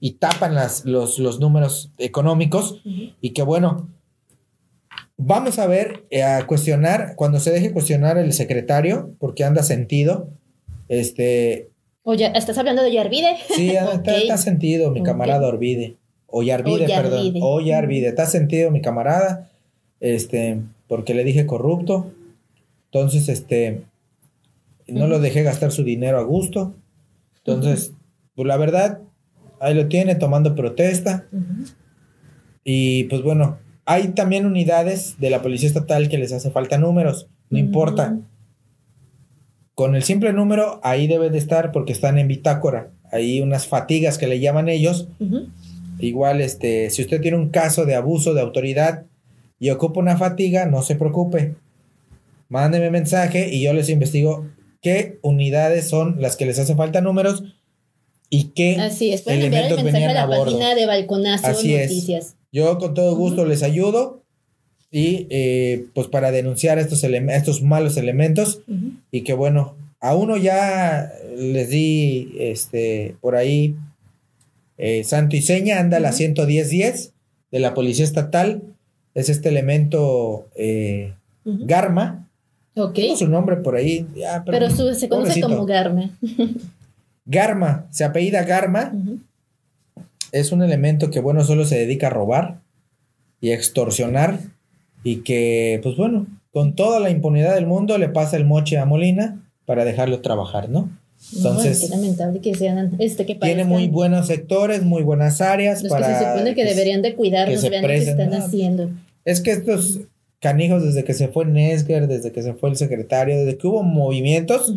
y tapan las, los, los números económicos, y que bueno, vamos a ver, eh, a cuestionar, cuando se deje cuestionar el secretario, porque anda sentido, este, o ya, ¿estás hablando de Yarvide? Sí, está, sentido mi camarada Orvide. O Yarvide, perdón. O Yarvide. Está sentido mi camarada. Este, porque le dije corrupto. Entonces, este, no lo dejé gastar su dinero a gusto. Entonces, pues la verdad, ahí lo tiene tomando protesta. Y pues bueno, hay también unidades de la Policía Estatal que les hace falta números. No importa con el simple número, ahí debe de estar porque están en bitácora. Hay unas fatigas que le llaman ellos. Igual, este, si usted tiene un caso de abuso de autoridad y ocupa una fatiga, no se preocupe. Mándeme mensaje y yo les investigo qué unidades son las que les hace falta números y qué Así es, pueden enviar el mensaje a la página de Balconazo Noticias. Yo con todo gusto les ayudo y eh, pues para denunciar estos, estos malos elementos y que bueno, a uno ya les di este por ahí eh, santo y seña, anda la 11010 de la Policía Estatal, es este elemento eh, Garma. Ok. su nombre por ahí. pero, se conoce como Garma. Garma, se apellida Garma. Es un elemento que, bueno, solo se dedica a robar y extorsionar y que, pues bueno, con toda la impunidad del mundo le pasa el moche a Molina para dejarlo trabajar, ¿no? Entonces, lamentable que sean este que tiene muy buenos sectores, muy buenas áreas los para que se supone que, deberían de cuidarnos, vean lo que están haciendo. Es que estos canijos desde que se fue Nesger, desde que se fue el secretario, desde que hubo movimientos,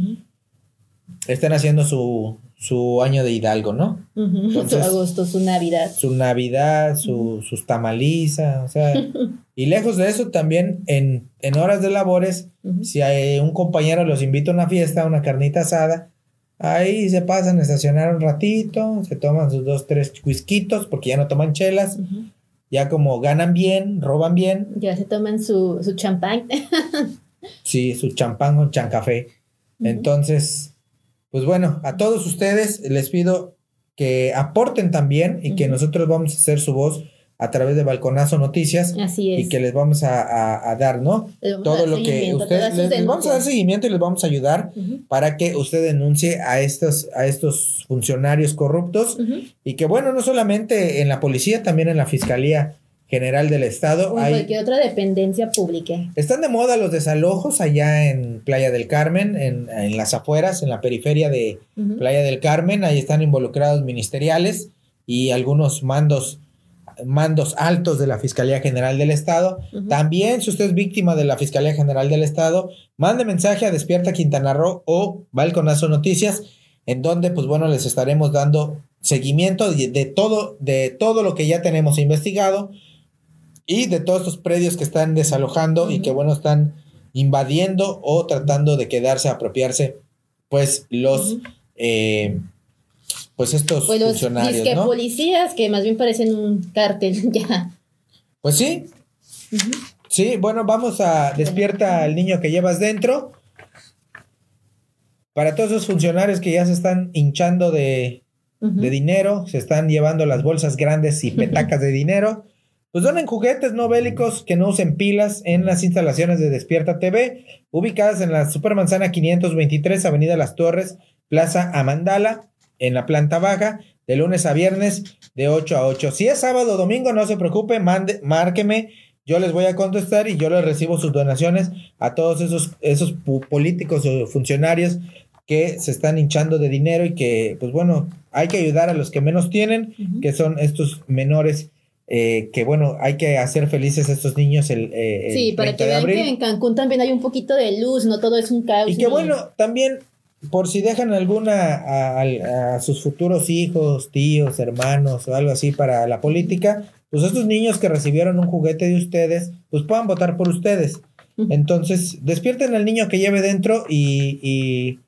están haciendo su, su año de Hidalgo, ¿no? su agosto, su Navidad. Su Navidad, su, sus tamaliza, o sea, y lejos de eso también en, horas de labores, si hay un compañero los invita a una fiesta, a una carnita asada, ahí se pasan a estacionar un ratito, se toman sus dos, tres whiskitos, porque ya no toman chelas, ya como ganan bien, roban bien. Ya se toman su, su champán. sí, su champán o chancafé. Entonces pues bueno, a todos ustedes les pido que aporten también y que nosotros vamos a hacer su voz a través de Balconazo Noticias. Así es. Y que les vamos a, dar, ¿no? Todo lo que ustedes les, vamos a dar seguimiento y les vamos a ayudar para que usted denuncie a estos, a estos funcionarios corruptos y que bueno, no solamente en la policía, también en la fiscalía General del Estado. O hay, cualquier otra dependencia pública. Están de moda los desalojos allá en Playa del Carmen, en, las afueras, en la periferia de Playa del Carmen. Ahí están involucrados ministeriales y algunos mandos mandos altos de la Fiscalía General del Estado. También, si usted es víctima de la Fiscalía General del Estado, mande mensaje a Despierta Quintana Roo o Balconazo Noticias, en donde, pues bueno, les estaremos dando seguimiento de, todo, de todo lo que ya tenemos investigado y de todos estos predios que están desalojando y que bueno están invadiendo o tratando de quedarse, apropiarse, pues los, eh, pues estos pues funcionarios, ¿no? policías que más bien parecen un cártel ya. Pues sí. Sí, bueno, vamos a despierta al niño que llevas dentro. Para todos esos funcionarios que ya se están hinchando de, de dinero, se están llevando las bolsas grandes y petacas de dinero pues donen juguetes no bélicos que no usen pilas en las instalaciones de Despierta TV, ubicadas en la Supermanzana 523, Avenida Las Torres, Plaza Amandala, en la planta baja, de lunes a viernes, de 8 a 8. Si es sábado o domingo, no se preocupe, mande, márqueme, yo les voy a contestar y yo les recibo sus donaciones a todos esos, esos políticos o funcionarios que se están hinchando de dinero y que, pues bueno, hay que ayudar a los que menos tienen, que son estos menores eh, que bueno, hay que hacer felices a estos niños el, eh, Sí, para que vean que en Cancún también hay un poquito de luz, no todo es un caos. Y que bueno, también por si dejan alguna a, a, sus futuros hijos, tíos, hermanos o algo así para la política, pues estos niños que recibieron un juguete de ustedes, pues puedan votar por ustedes. Entonces, despierten al niño que lleve dentro y, y,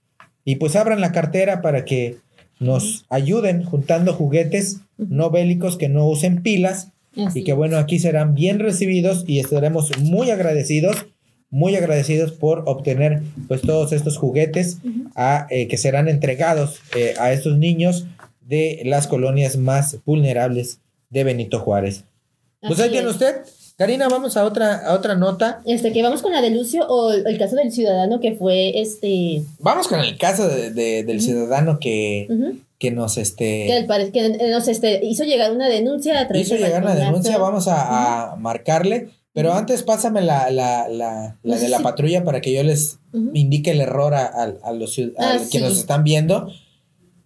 y pues abran la cartera para que nos ayuden juntando juguetes no bélicos que no usen pilas y que bueno, aquí serán bien recibidos y estaremos muy agradecidos, muy agradecidos por obtener pues todos estos juguetes a, eh, que serán entregados eh, a estos niños de las colonias más vulnerables de Benito Juárez. Pues ahí tiene usted. Karina, vamos a otra, a otra nota. Este, que vamos con la de Lucio o el caso del ciudadano que fue este. Vamos con el caso de, del ciudadano que, que nos este. Que, nos este, hizo llegar una denuncia a Hizo llegar una denuncia, vamos a, marcarle. Pero antes pásame la, la, la, la de la patrulla para que yo les indique el error a, a, los a ah, que nos están viendo.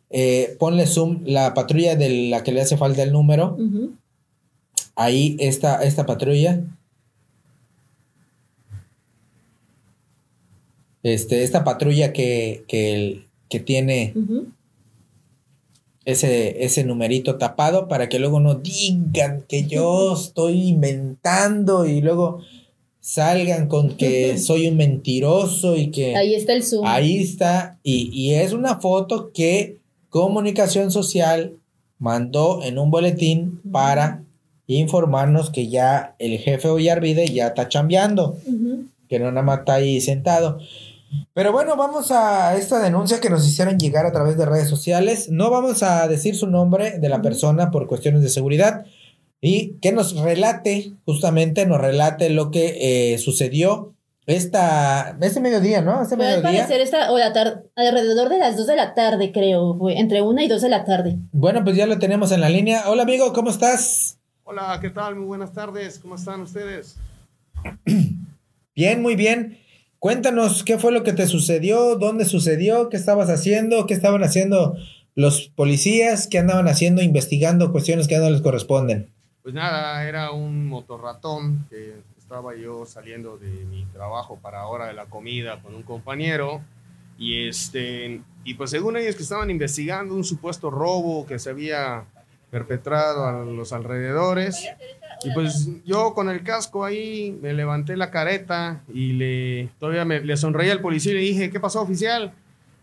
Eh, ponle zoom la patrulla de la que le hace falta el número. Ahí esta, esta patrulla. Este, esta patrulla que, que, que tiene ese, ese numerito tapado para que luego no digan que yo estoy inventando y luego salgan con que soy un mentiroso y que... Ahí está el zoom. Ahí está. Y, y es una foto que Comunicación Social mandó en un boletín para informarnos que ya el jefe Ollarvide ya está chambeando, que no nada más está ahí sentado. Pero bueno, vamos a esta denuncia que nos hicieron llegar a través de redes sociales. No vamos a decir su nombre de la persona por cuestiones de seguridad y que nos relate, justamente nos relate lo que eh, sucedió esta, este mediodía, ¿no? Este Puede mediodía. parecer esta, o la tarde, alrededor de las 2 de la tarde, creo, entre 1 y 2 de la tarde. Bueno, pues ya lo tenemos en la línea. Hola, amigo, ¿cómo estás? Hola, ¿qué tal? Muy buenas tardes. ¿Cómo están ustedes? Bien, muy bien. Cuéntanos qué fue lo que te sucedió, dónde sucedió, qué estabas haciendo, qué estaban haciendo los policías, qué andaban haciendo, investigando cuestiones que no les corresponden. Pues nada, era un motorratón que estaba yo saliendo de mi trabajo para ahora de la comida con un compañero. Y este y pues según ellos que estaban investigando un supuesto robo que se había perpetrado a los alrededores. Y pues yo con el casco ahí me levanté la careta y le todavía me, le sonreí al policía y le dije, ¿qué pasó oficial?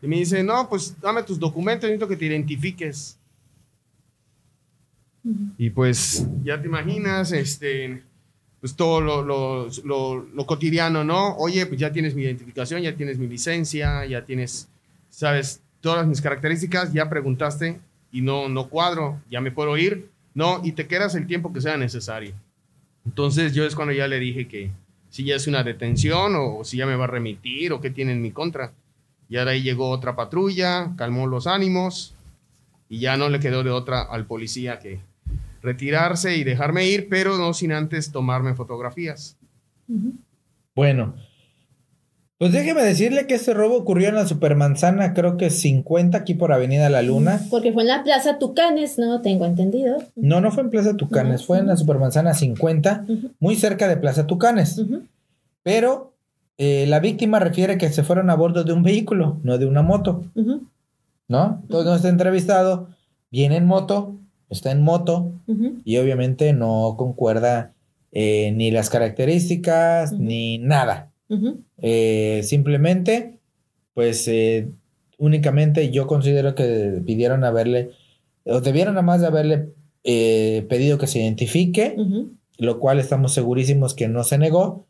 Y me dice, no, pues dame tus documentos, necesito que te identifiques. Y pues ya te imaginas, este, pues todo lo, lo, lo, lo, cotidiano, ¿no? Oye, pues ya tienes mi identificación, ya tienes mi licencia, ya tienes, sabes, todas mis características, ya preguntaste y no, no cuadro, ya me puedo ir, no, y te quedas el tiempo que sea necesario. Entonces yo es cuando ya le dije que si ya es una detención o, si ya me va a remitir o qué tiene en mi contra. Y ahora ahí llegó otra patrulla, calmó los ánimos y ya no le quedó de otra al policía que retirarse y dejarme ir, pero no sin antes tomarme fotografías. Bueno, pues déjeme decirle que este robo ocurrió en la Supermanzana, creo que 50 aquí por Avenida La Luna. Porque fue en la Plaza Tucanes, ¿no? Tengo entendido. No, no fue en Plaza Tucanes, fue en la Supermanzana 50, muy cerca de Plaza Tucanes. Pero eh, la víctima refiere que se fueron a bordo de un vehículo, no de una moto. ¿No? Entonces no está entrevistado, viene en moto, está en moto y obviamente no concuerda eh, ni las características ni nada. Eh, simplemente, pues eh, únicamente yo considero que pidieron haberle, o debieron nada más de haberle eh, pedido que se identifique, lo cual estamos segurísimos que no se negó.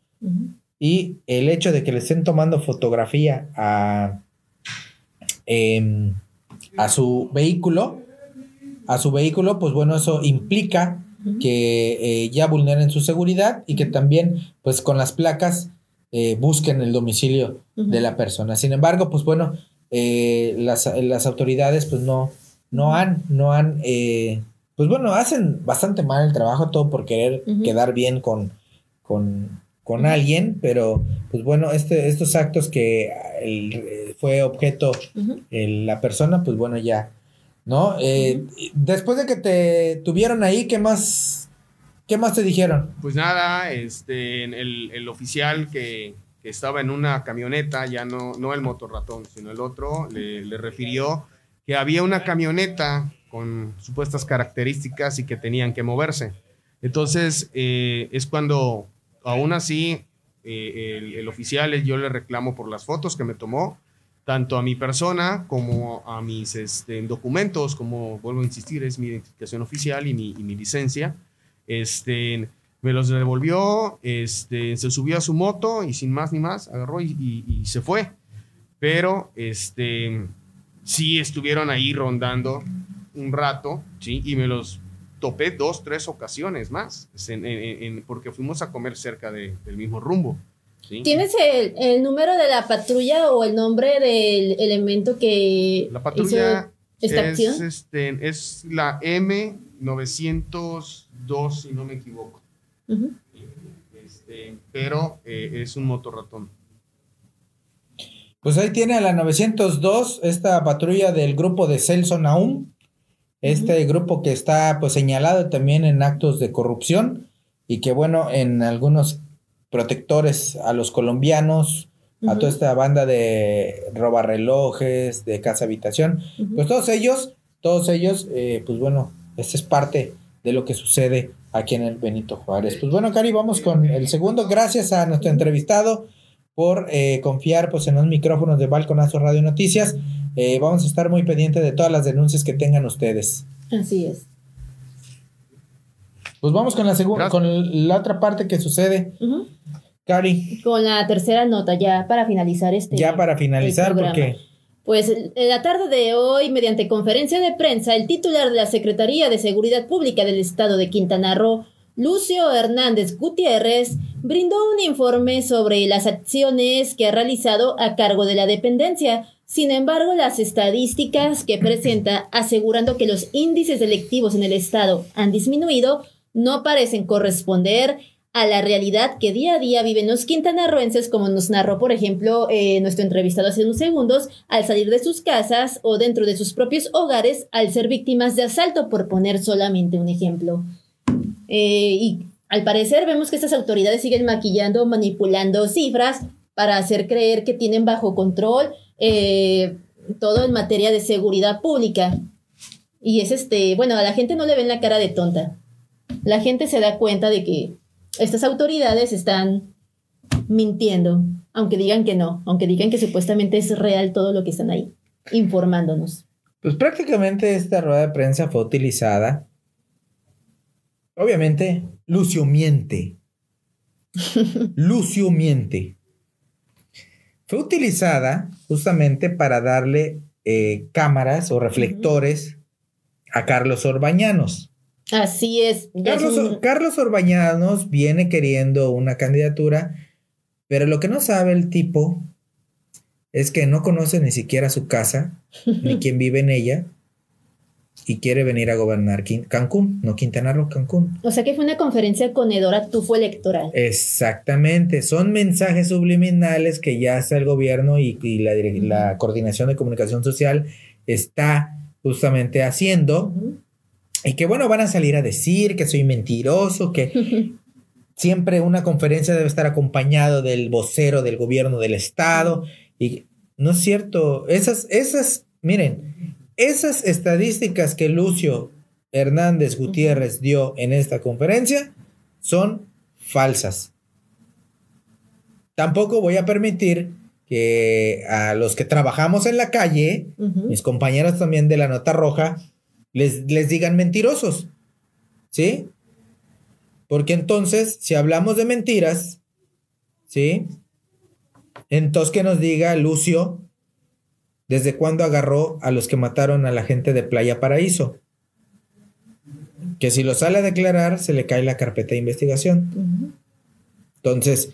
Y el hecho de que le estén tomando fotografía a, em, a su vehículo, a su vehículo, pues bueno, eso implica que ya vulneren su seguridad y que también, pues con las placas, eh, busquen el domicilio de la persona. Sin embargo, pues bueno, eh, las, las, autoridades pues no, no han, no han, pues bueno, hacen bastante mal el trabajo, todo por querer quedar bien con, con, con alguien, pero pues bueno, este, estos actos que fue objeto la persona, pues bueno, ya ¿no? Eh, después de que te tuvieron ahí, ¿qué más, qué más te dijeron? Pues nada, este, el, el oficial que, que, estaba en una camioneta, ya no, no el motorratón, sino el otro, le, le refirió que había una camioneta con supuestas características y que tenían que moverse. Entonces, eh, es cuando, aún así, eh, el, el, oficial, yo le reclamo por las fotos que me tomó, tanto a mi persona como a mis este, documentos, como vuelvo a insistir, es mi identificación oficial y mi, mi licencia. Este, me los devolvió, este, se subió a su moto y sin más ni más, agarró y, y, se fue. Pero este, sí estuvieron ahí rondando un rato, ¿sí? Y me los topé dos, tres ocasiones más, en, en, porque fuimos a comer cerca de, del mismo rumbo. ¿Tienes el, número de la patrulla o el nombre del elemento que la patrulla esta es, acción? Este, es la M902, si no me equivoco. este, pero eh, es un motorratón. Pues ahí tiene a la 902, esta patrulla del grupo de Celso Naum, este grupo que está pues señalado también en actos de corrupción y que bueno, en algunos protectores a los colombianos, a toda esta banda de robarrelojes, de casa habitación, pues todos ellos, todos ellos, eh, pues bueno, esta es parte de lo que sucede aquí en el Benito Juárez. Pues bueno, Cari, vamos con el segundo. Gracias a nuestro entrevistado por eh, confiar pues, en los micrófonos de Balconazo Radio Noticias. Eh, vamos a estar muy pendientes de todas las denuncias que tengan ustedes. Así es. Pues vamos con la segunda, con la otra parte que sucede. Cari. Con la tercera nota, ya para finalizar este. Ya para finalizar, porque. Pues en la tarde de hoy, mediante conferencia de prensa, el titular de la Secretaría de Seguridad Pública del Estado de Quintana Roo, Lucio Hernández Gutiérrez, brindó un informe sobre las acciones que ha realizado a cargo de la dependencia. Sin embargo, las estadísticas que presenta asegurando que los índices delictivos en el Estado han disminuido no parecen corresponder a la realidad que día a día viven los quintanarroenses, como nos narró, por ejemplo, eh, nuestro entrevistado hace unos segundos, al salir de sus casas o dentro de sus propios hogares al ser víctimas de asalto, por poner solamente un ejemplo. Eh, y al parecer vemos que estas autoridades siguen maquillando, manipulando cifras para hacer creer que tienen bajo control eh, todo en materia de seguridad pública. Y es este, bueno, a la gente no le ven la cara de tonta la gente se da cuenta de que estas autoridades están mintiendo, aunque digan que no, aunque digan que supuestamente es real todo lo que están ahí, informándonos. Pues prácticamente esta rueda de prensa fue utilizada. Obviamente, Lucio miente. Lucio miente. Fue utilizada justamente para darle eh, cámaras o reflectores a Carlos Orbañanos. Así es. Carlos, Orbañanos viene queriendo una candidatura, pero lo que no sabe el tipo es que no conoce ni siquiera su casa, ni quién vive en ella, y quiere venir a gobernar Cancún, no Quintana Roo, Cancún. O sea que fue una conferencia con Edora Tufo Electoral. Exactamente, son mensajes subliminales que ya está el gobierno y, la, la, coordinación de comunicación social está justamente haciendo. Y que bueno, van a salir a decir que soy mentiroso, que siempre una conferencia debe estar acompañado del vocero del gobierno del estado. Y no es cierto, esas, esas, miren, esas estadísticas que Lucio Hernández Gutiérrez dio en esta conferencia son falsas. Tampoco voy a permitir que a los que trabajamos en la calle, mis compañeros también de la Nota Roja, les, digan mentirosos. ¿Sí? Porque entonces, si hablamos de mentiras, ¿sí? Entonces que nos diga Lucio, ¿desde cuándo agarró a los que mataron a la gente de Playa Paraíso? que si lo sale a declarar, se le cae la carpeta de investigación. Entonces,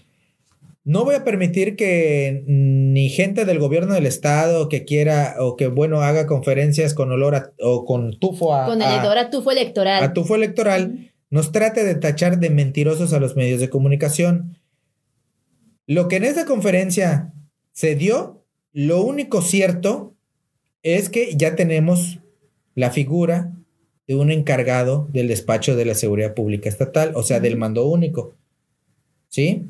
no voy a permitir que ni gente del gobierno del estado que quiera o que, bueno, haga conferencias con olor a- o con tufo a, Con el a- hedor a tufo electoral. a tufo electoral, nos trate de tachar de mentirosos a los medios de comunicación. Lo que en esta conferencia se dio, lo único cierto es que ya tenemos la figura de un encargado del despacho de la seguridad pública estatal, o sea, del mando único. ¿Sí?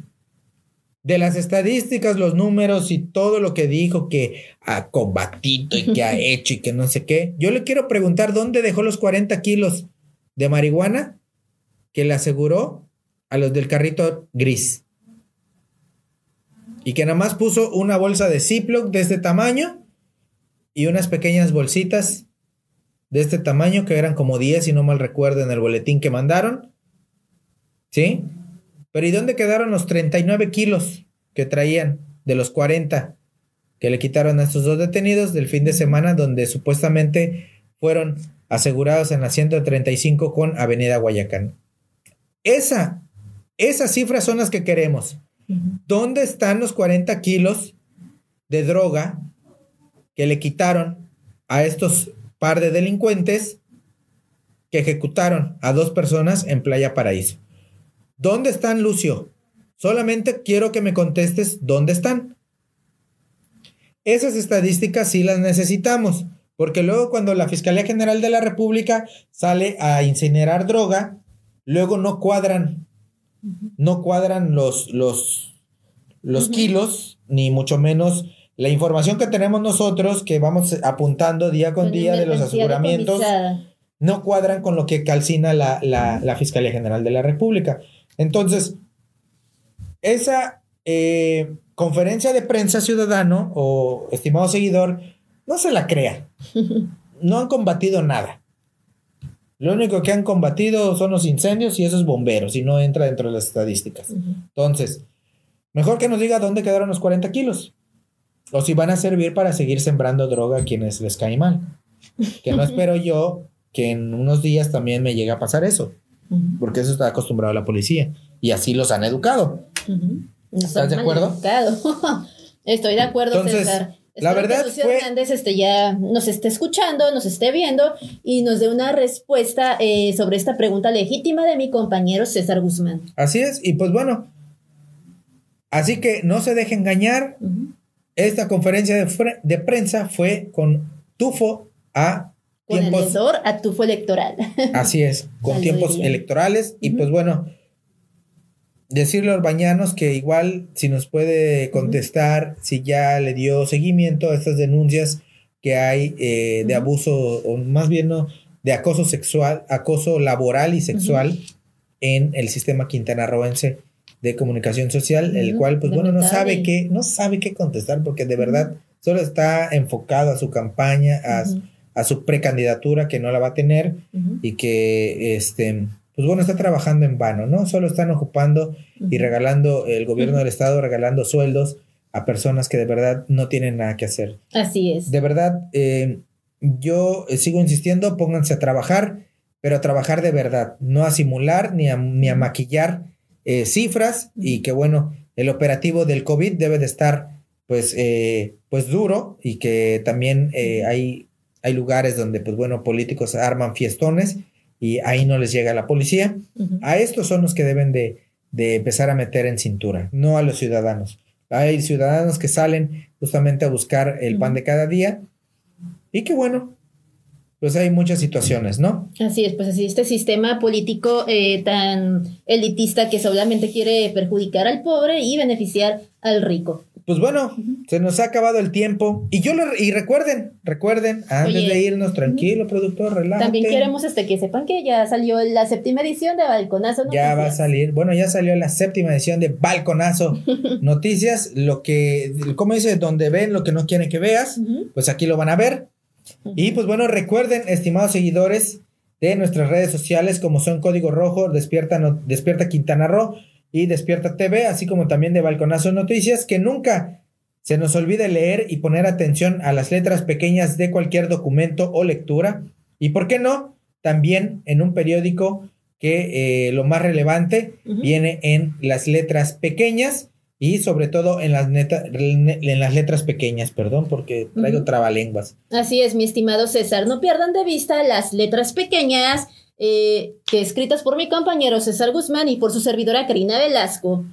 De las estadísticas, los números y todo lo que dijo que ha combatido y que ha hecho y que no sé qué, yo le quiero preguntar dónde dejó los 40 kilos de marihuana que le aseguró a los del carrito gris. Y que nada más puso una bolsa de Ziploc de este tamaño y unas pequeñas bolsitas de este tamaño que eran como 10, si no mal recuerdo, en el boletín que mandaron. ¿Sí? Pero ¿y dónde quedaron los 39 kilos que traían de los 40 que le quitaron a estos dos detenidos del fin de semana donde supuestamente fueron asegurados en la 135 con Avenida Guayacán? Esa, esas cifras son las que queremos. ¿Dónde están los 40 kilos de droga que le quitaron a estos par de delincuentes que ejecutaron a dos personas en Playa Paraíso? ¿Dónde están, Lucio? Solamente quiero que me contestes dónde están. Esas estadísticas sí las necesitamos, porque luego cuando la Fiscalía General de la República sale a incinerar droga, luego no cuadran, no cuadran los, los, los kilos, ni mucho menos la información que tenemos nosotros, que vamos apuntando día con, Con día de los aseguramientos no cuadran con lo que calcina la, la- la Fiscalía General de la República. Entonces, esa eh, conferencia de prensa ciudadano o estimado seguidor, no se la crea. No han combatido nada. Lo único que han combatido son los incendios y esos bomberos, y no entra dentro de las estadísticas. Entonces, mejor que nos diga dónde quedaron los 40 kilos. O si van a servir para seguir sembrando droga a quienes les cae mal. Que no espero yo que en unos días también me llegue a pasar eso. Porque eso está acostumbrado la policía. Y así los han educado. Nos ¿Estás de acuerdo? Estoy de acuerdo, Entonces, César. la verdad que Lucio fue- Hernández este, ya nos esté escuchando, nos esté viendo y nos dé una respuesta eh, sobre esta pregunta legítima de mi compañero César Guzmán. Así es. Y pues bueno. Así que no se deje engañar. Esta conferencia de prensa fue con tufo a Con tiempos hedor a tufo electoral. Así es, con tiempos electorales. Y pues bueno, decirle a los bañanos que igual si nos puede contestar si ya le dio seguimiento a estas denuncias que hay eh, de abuso, o más bien no, de acoso sexual, acoso laboral y sexual en el sistema quintanarroense de comunicación social, el cual pues bueno no sabe qué, no sabe qué contestar porque de verdad solo está enfocado a su campaña, a. a su precandidatura que no la va a tener y que este pues bueno está trabajando en vano, ¿no? Solo están ocupando y regalando el gobierno del estado regalando sueldos a personas que de verdad no tienen nada que hacer. Así es. De verdad eh, yo eh, sigo insistiendo, pónganse a trabajar, pero a trabajar de verdad, no a simular ni a, ni a maquillar eh, cifras y que bueno, el operativo del COVID debe de estar pues, eh, pues duro y que también eh, hay, hay lugares donde pues bueno, políticos arman fiestones y ahí no les llega la policía. A estos son los que deben de, de empezar a meter en cintura, no a los ciudadanos. Hay ciudadanos que salen justamente a buscar el pan de cada día y que bueno, pues hay muchas situaciones, ¿no? Así es, pues así este sistema político eh, tan elitista que solamente quiere perjudicar al pobre y beneficiar al rico. Pues bueno, se nos ha acabado el tiempo. Y yo lo, y recuerden, recuerden antes Oye, de irnos tranquilo, productor, relájate. También queremos este que sepan que ya salió la séptima edición de Balconazo Ya va a Noticias. salir, bueno, ya salió la séptima edición de Balconazo. Noticias, lo que, como dice, donde ven lo que no quieren que veas, pues aquí lo van a ver. Y pues bueno, recuerden, estimados seguidores de nuestras redes sociales, como son Código Rojo, Despierta, No- Despierta Quintana Roo y Despierta TV, así como también de Balconazo Noticias, que nunca se nos olvide leer y poner atención a las letras pequeñas de cualquier documento o lectura. Y por qué no, también en un periódico que eh, lo más relevante viene en las letras pequeñas y sobre todo en las, en las letras pequeñas, perdón, porque traigo trabalenguas. Así es, mi estimado César. No pierdan de vista las letras pequeñas eh, que escritas por mi compañero César Guzmán y por su servidora Karina Velasco.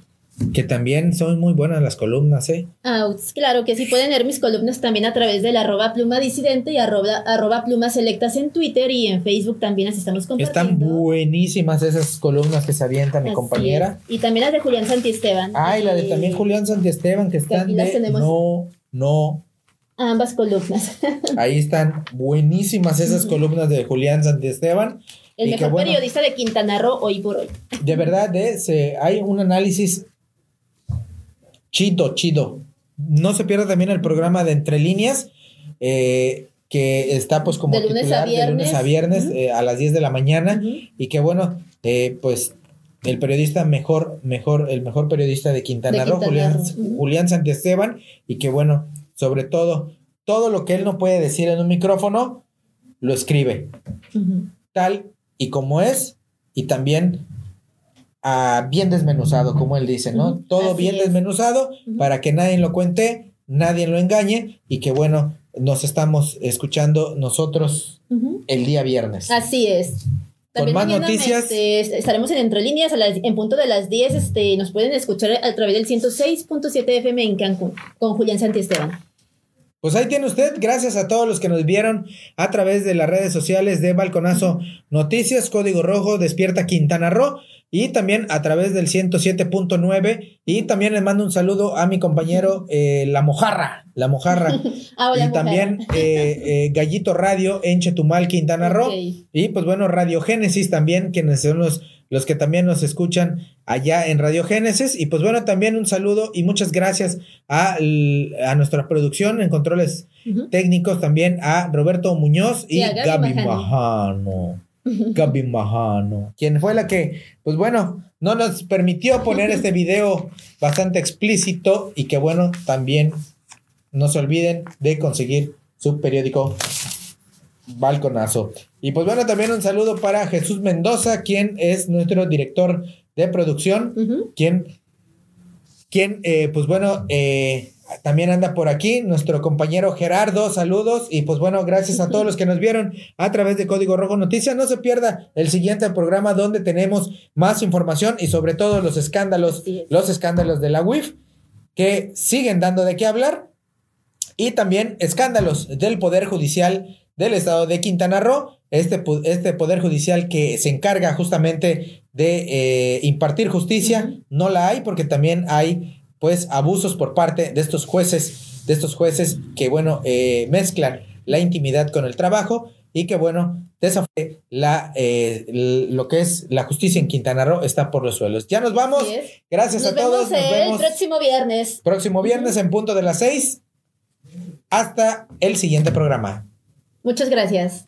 Que también son muy buenas las columnas, ¿eh? Ah, claro que sí, pueden leer mis columnas también a través de la arroba pluma disidente y arroba, arroba pluma selectas en Twitter y en Facebook también las estamos compartiendo. Están buenísimas esas columnas que se avienta mi compañera. Y también las de Julián Santiesteban. Ah, y la de también Julián Santiesteban que están de no, no. Ambas columnas. Ahí están buenísimas esas columnas de Julián Santiesteban. El mejor periodista de Quintana Roo hoy por hoy. De verdad, ¿eh? se, hay un análisis chido, chido. No se pierda también el programa de Entre Líneas, eh, que está pues como de lunes a viernes, de lunes a, viernes. eh, a las 10 de la mañana. Y que bueno, pues el periodista mejor, mejor, el mejor periodista de Quintana, Roo, Julián, Julián Santiesteban, y que bueno, sobre todo, todo lo que él no puede decir en un micrófono, lo escribe. Tal y como es, y también bien desmenuzado, como él dice, ¿no? Todo bien desmenuzado para que nadie lo cuente, nadie lo engañe y que bueno, nos estamos escuchando nosotros el día viernes. Así es. Con más noticias. Este, estaremos en Entre Líneas en punto de las 10. Este, nos pueden escuchar a través del 106.7 FM en Cancún con Julián Santiesteban. Pues ahí tiene usted, gracias a todos los que nos vieron a través de las redes sociales de Balconazo Noticias, Código Rojo, Despierta Quintana Roo y también a través del 107.9 y también les mando un saludo a mi compañero eh, La Mojarra, La Mojarra. Ah, y también eh, eh, Gallito Radio en Chetumal, Quintana Roo. Y pues bueno, Radio Génesis también, quienes son los los que también nos escuchan allá en Radio Génesis. Y pues bueno, también un saludo y muchas gracias a, a nuestra producción en controles técnicos, también a Roberto Muñoz y, Gaby, Majano. Gaby Majano, quien fue la que, pues bueno, no nos permitió poner este video bastante explícito y que bueno, también no se olviden de conseguir su periódico balconazo. Y pues bueno, también un saludo para Jesús Mendoza, quien es nuestro director de producción, quien, quien eh, pues bueno, eh, también anda por aquí, nuestro compañero Gerardo, saludos y pues bueno, gracias a todos los que nos vieron a través de Código Rojo Noticias. No se pierda el siguiente programa donde tenemos más información y sobre todo los escándalos, los escándalos de la UIF que siguen dando de qué hablar y también escándalos del Poder Judicial del estado de Quintana Roo, este, este poder judicial que se encarga justamente de eh, impartir justicia, no la hay porque también hay pues abusos por parte de estos jueces, de estos jueces que bueno, eh, mezclan la intimidad con el trabajo y que bueno, de la, eh, lo que es la justicia en Quintana Roo está por los suelos. Ya nos vamos. Gracias a todos. Nos vemos el próximo viernes. Próximo viernes en punto de las seis. Hasta el siguiente programa. Muchas gracias.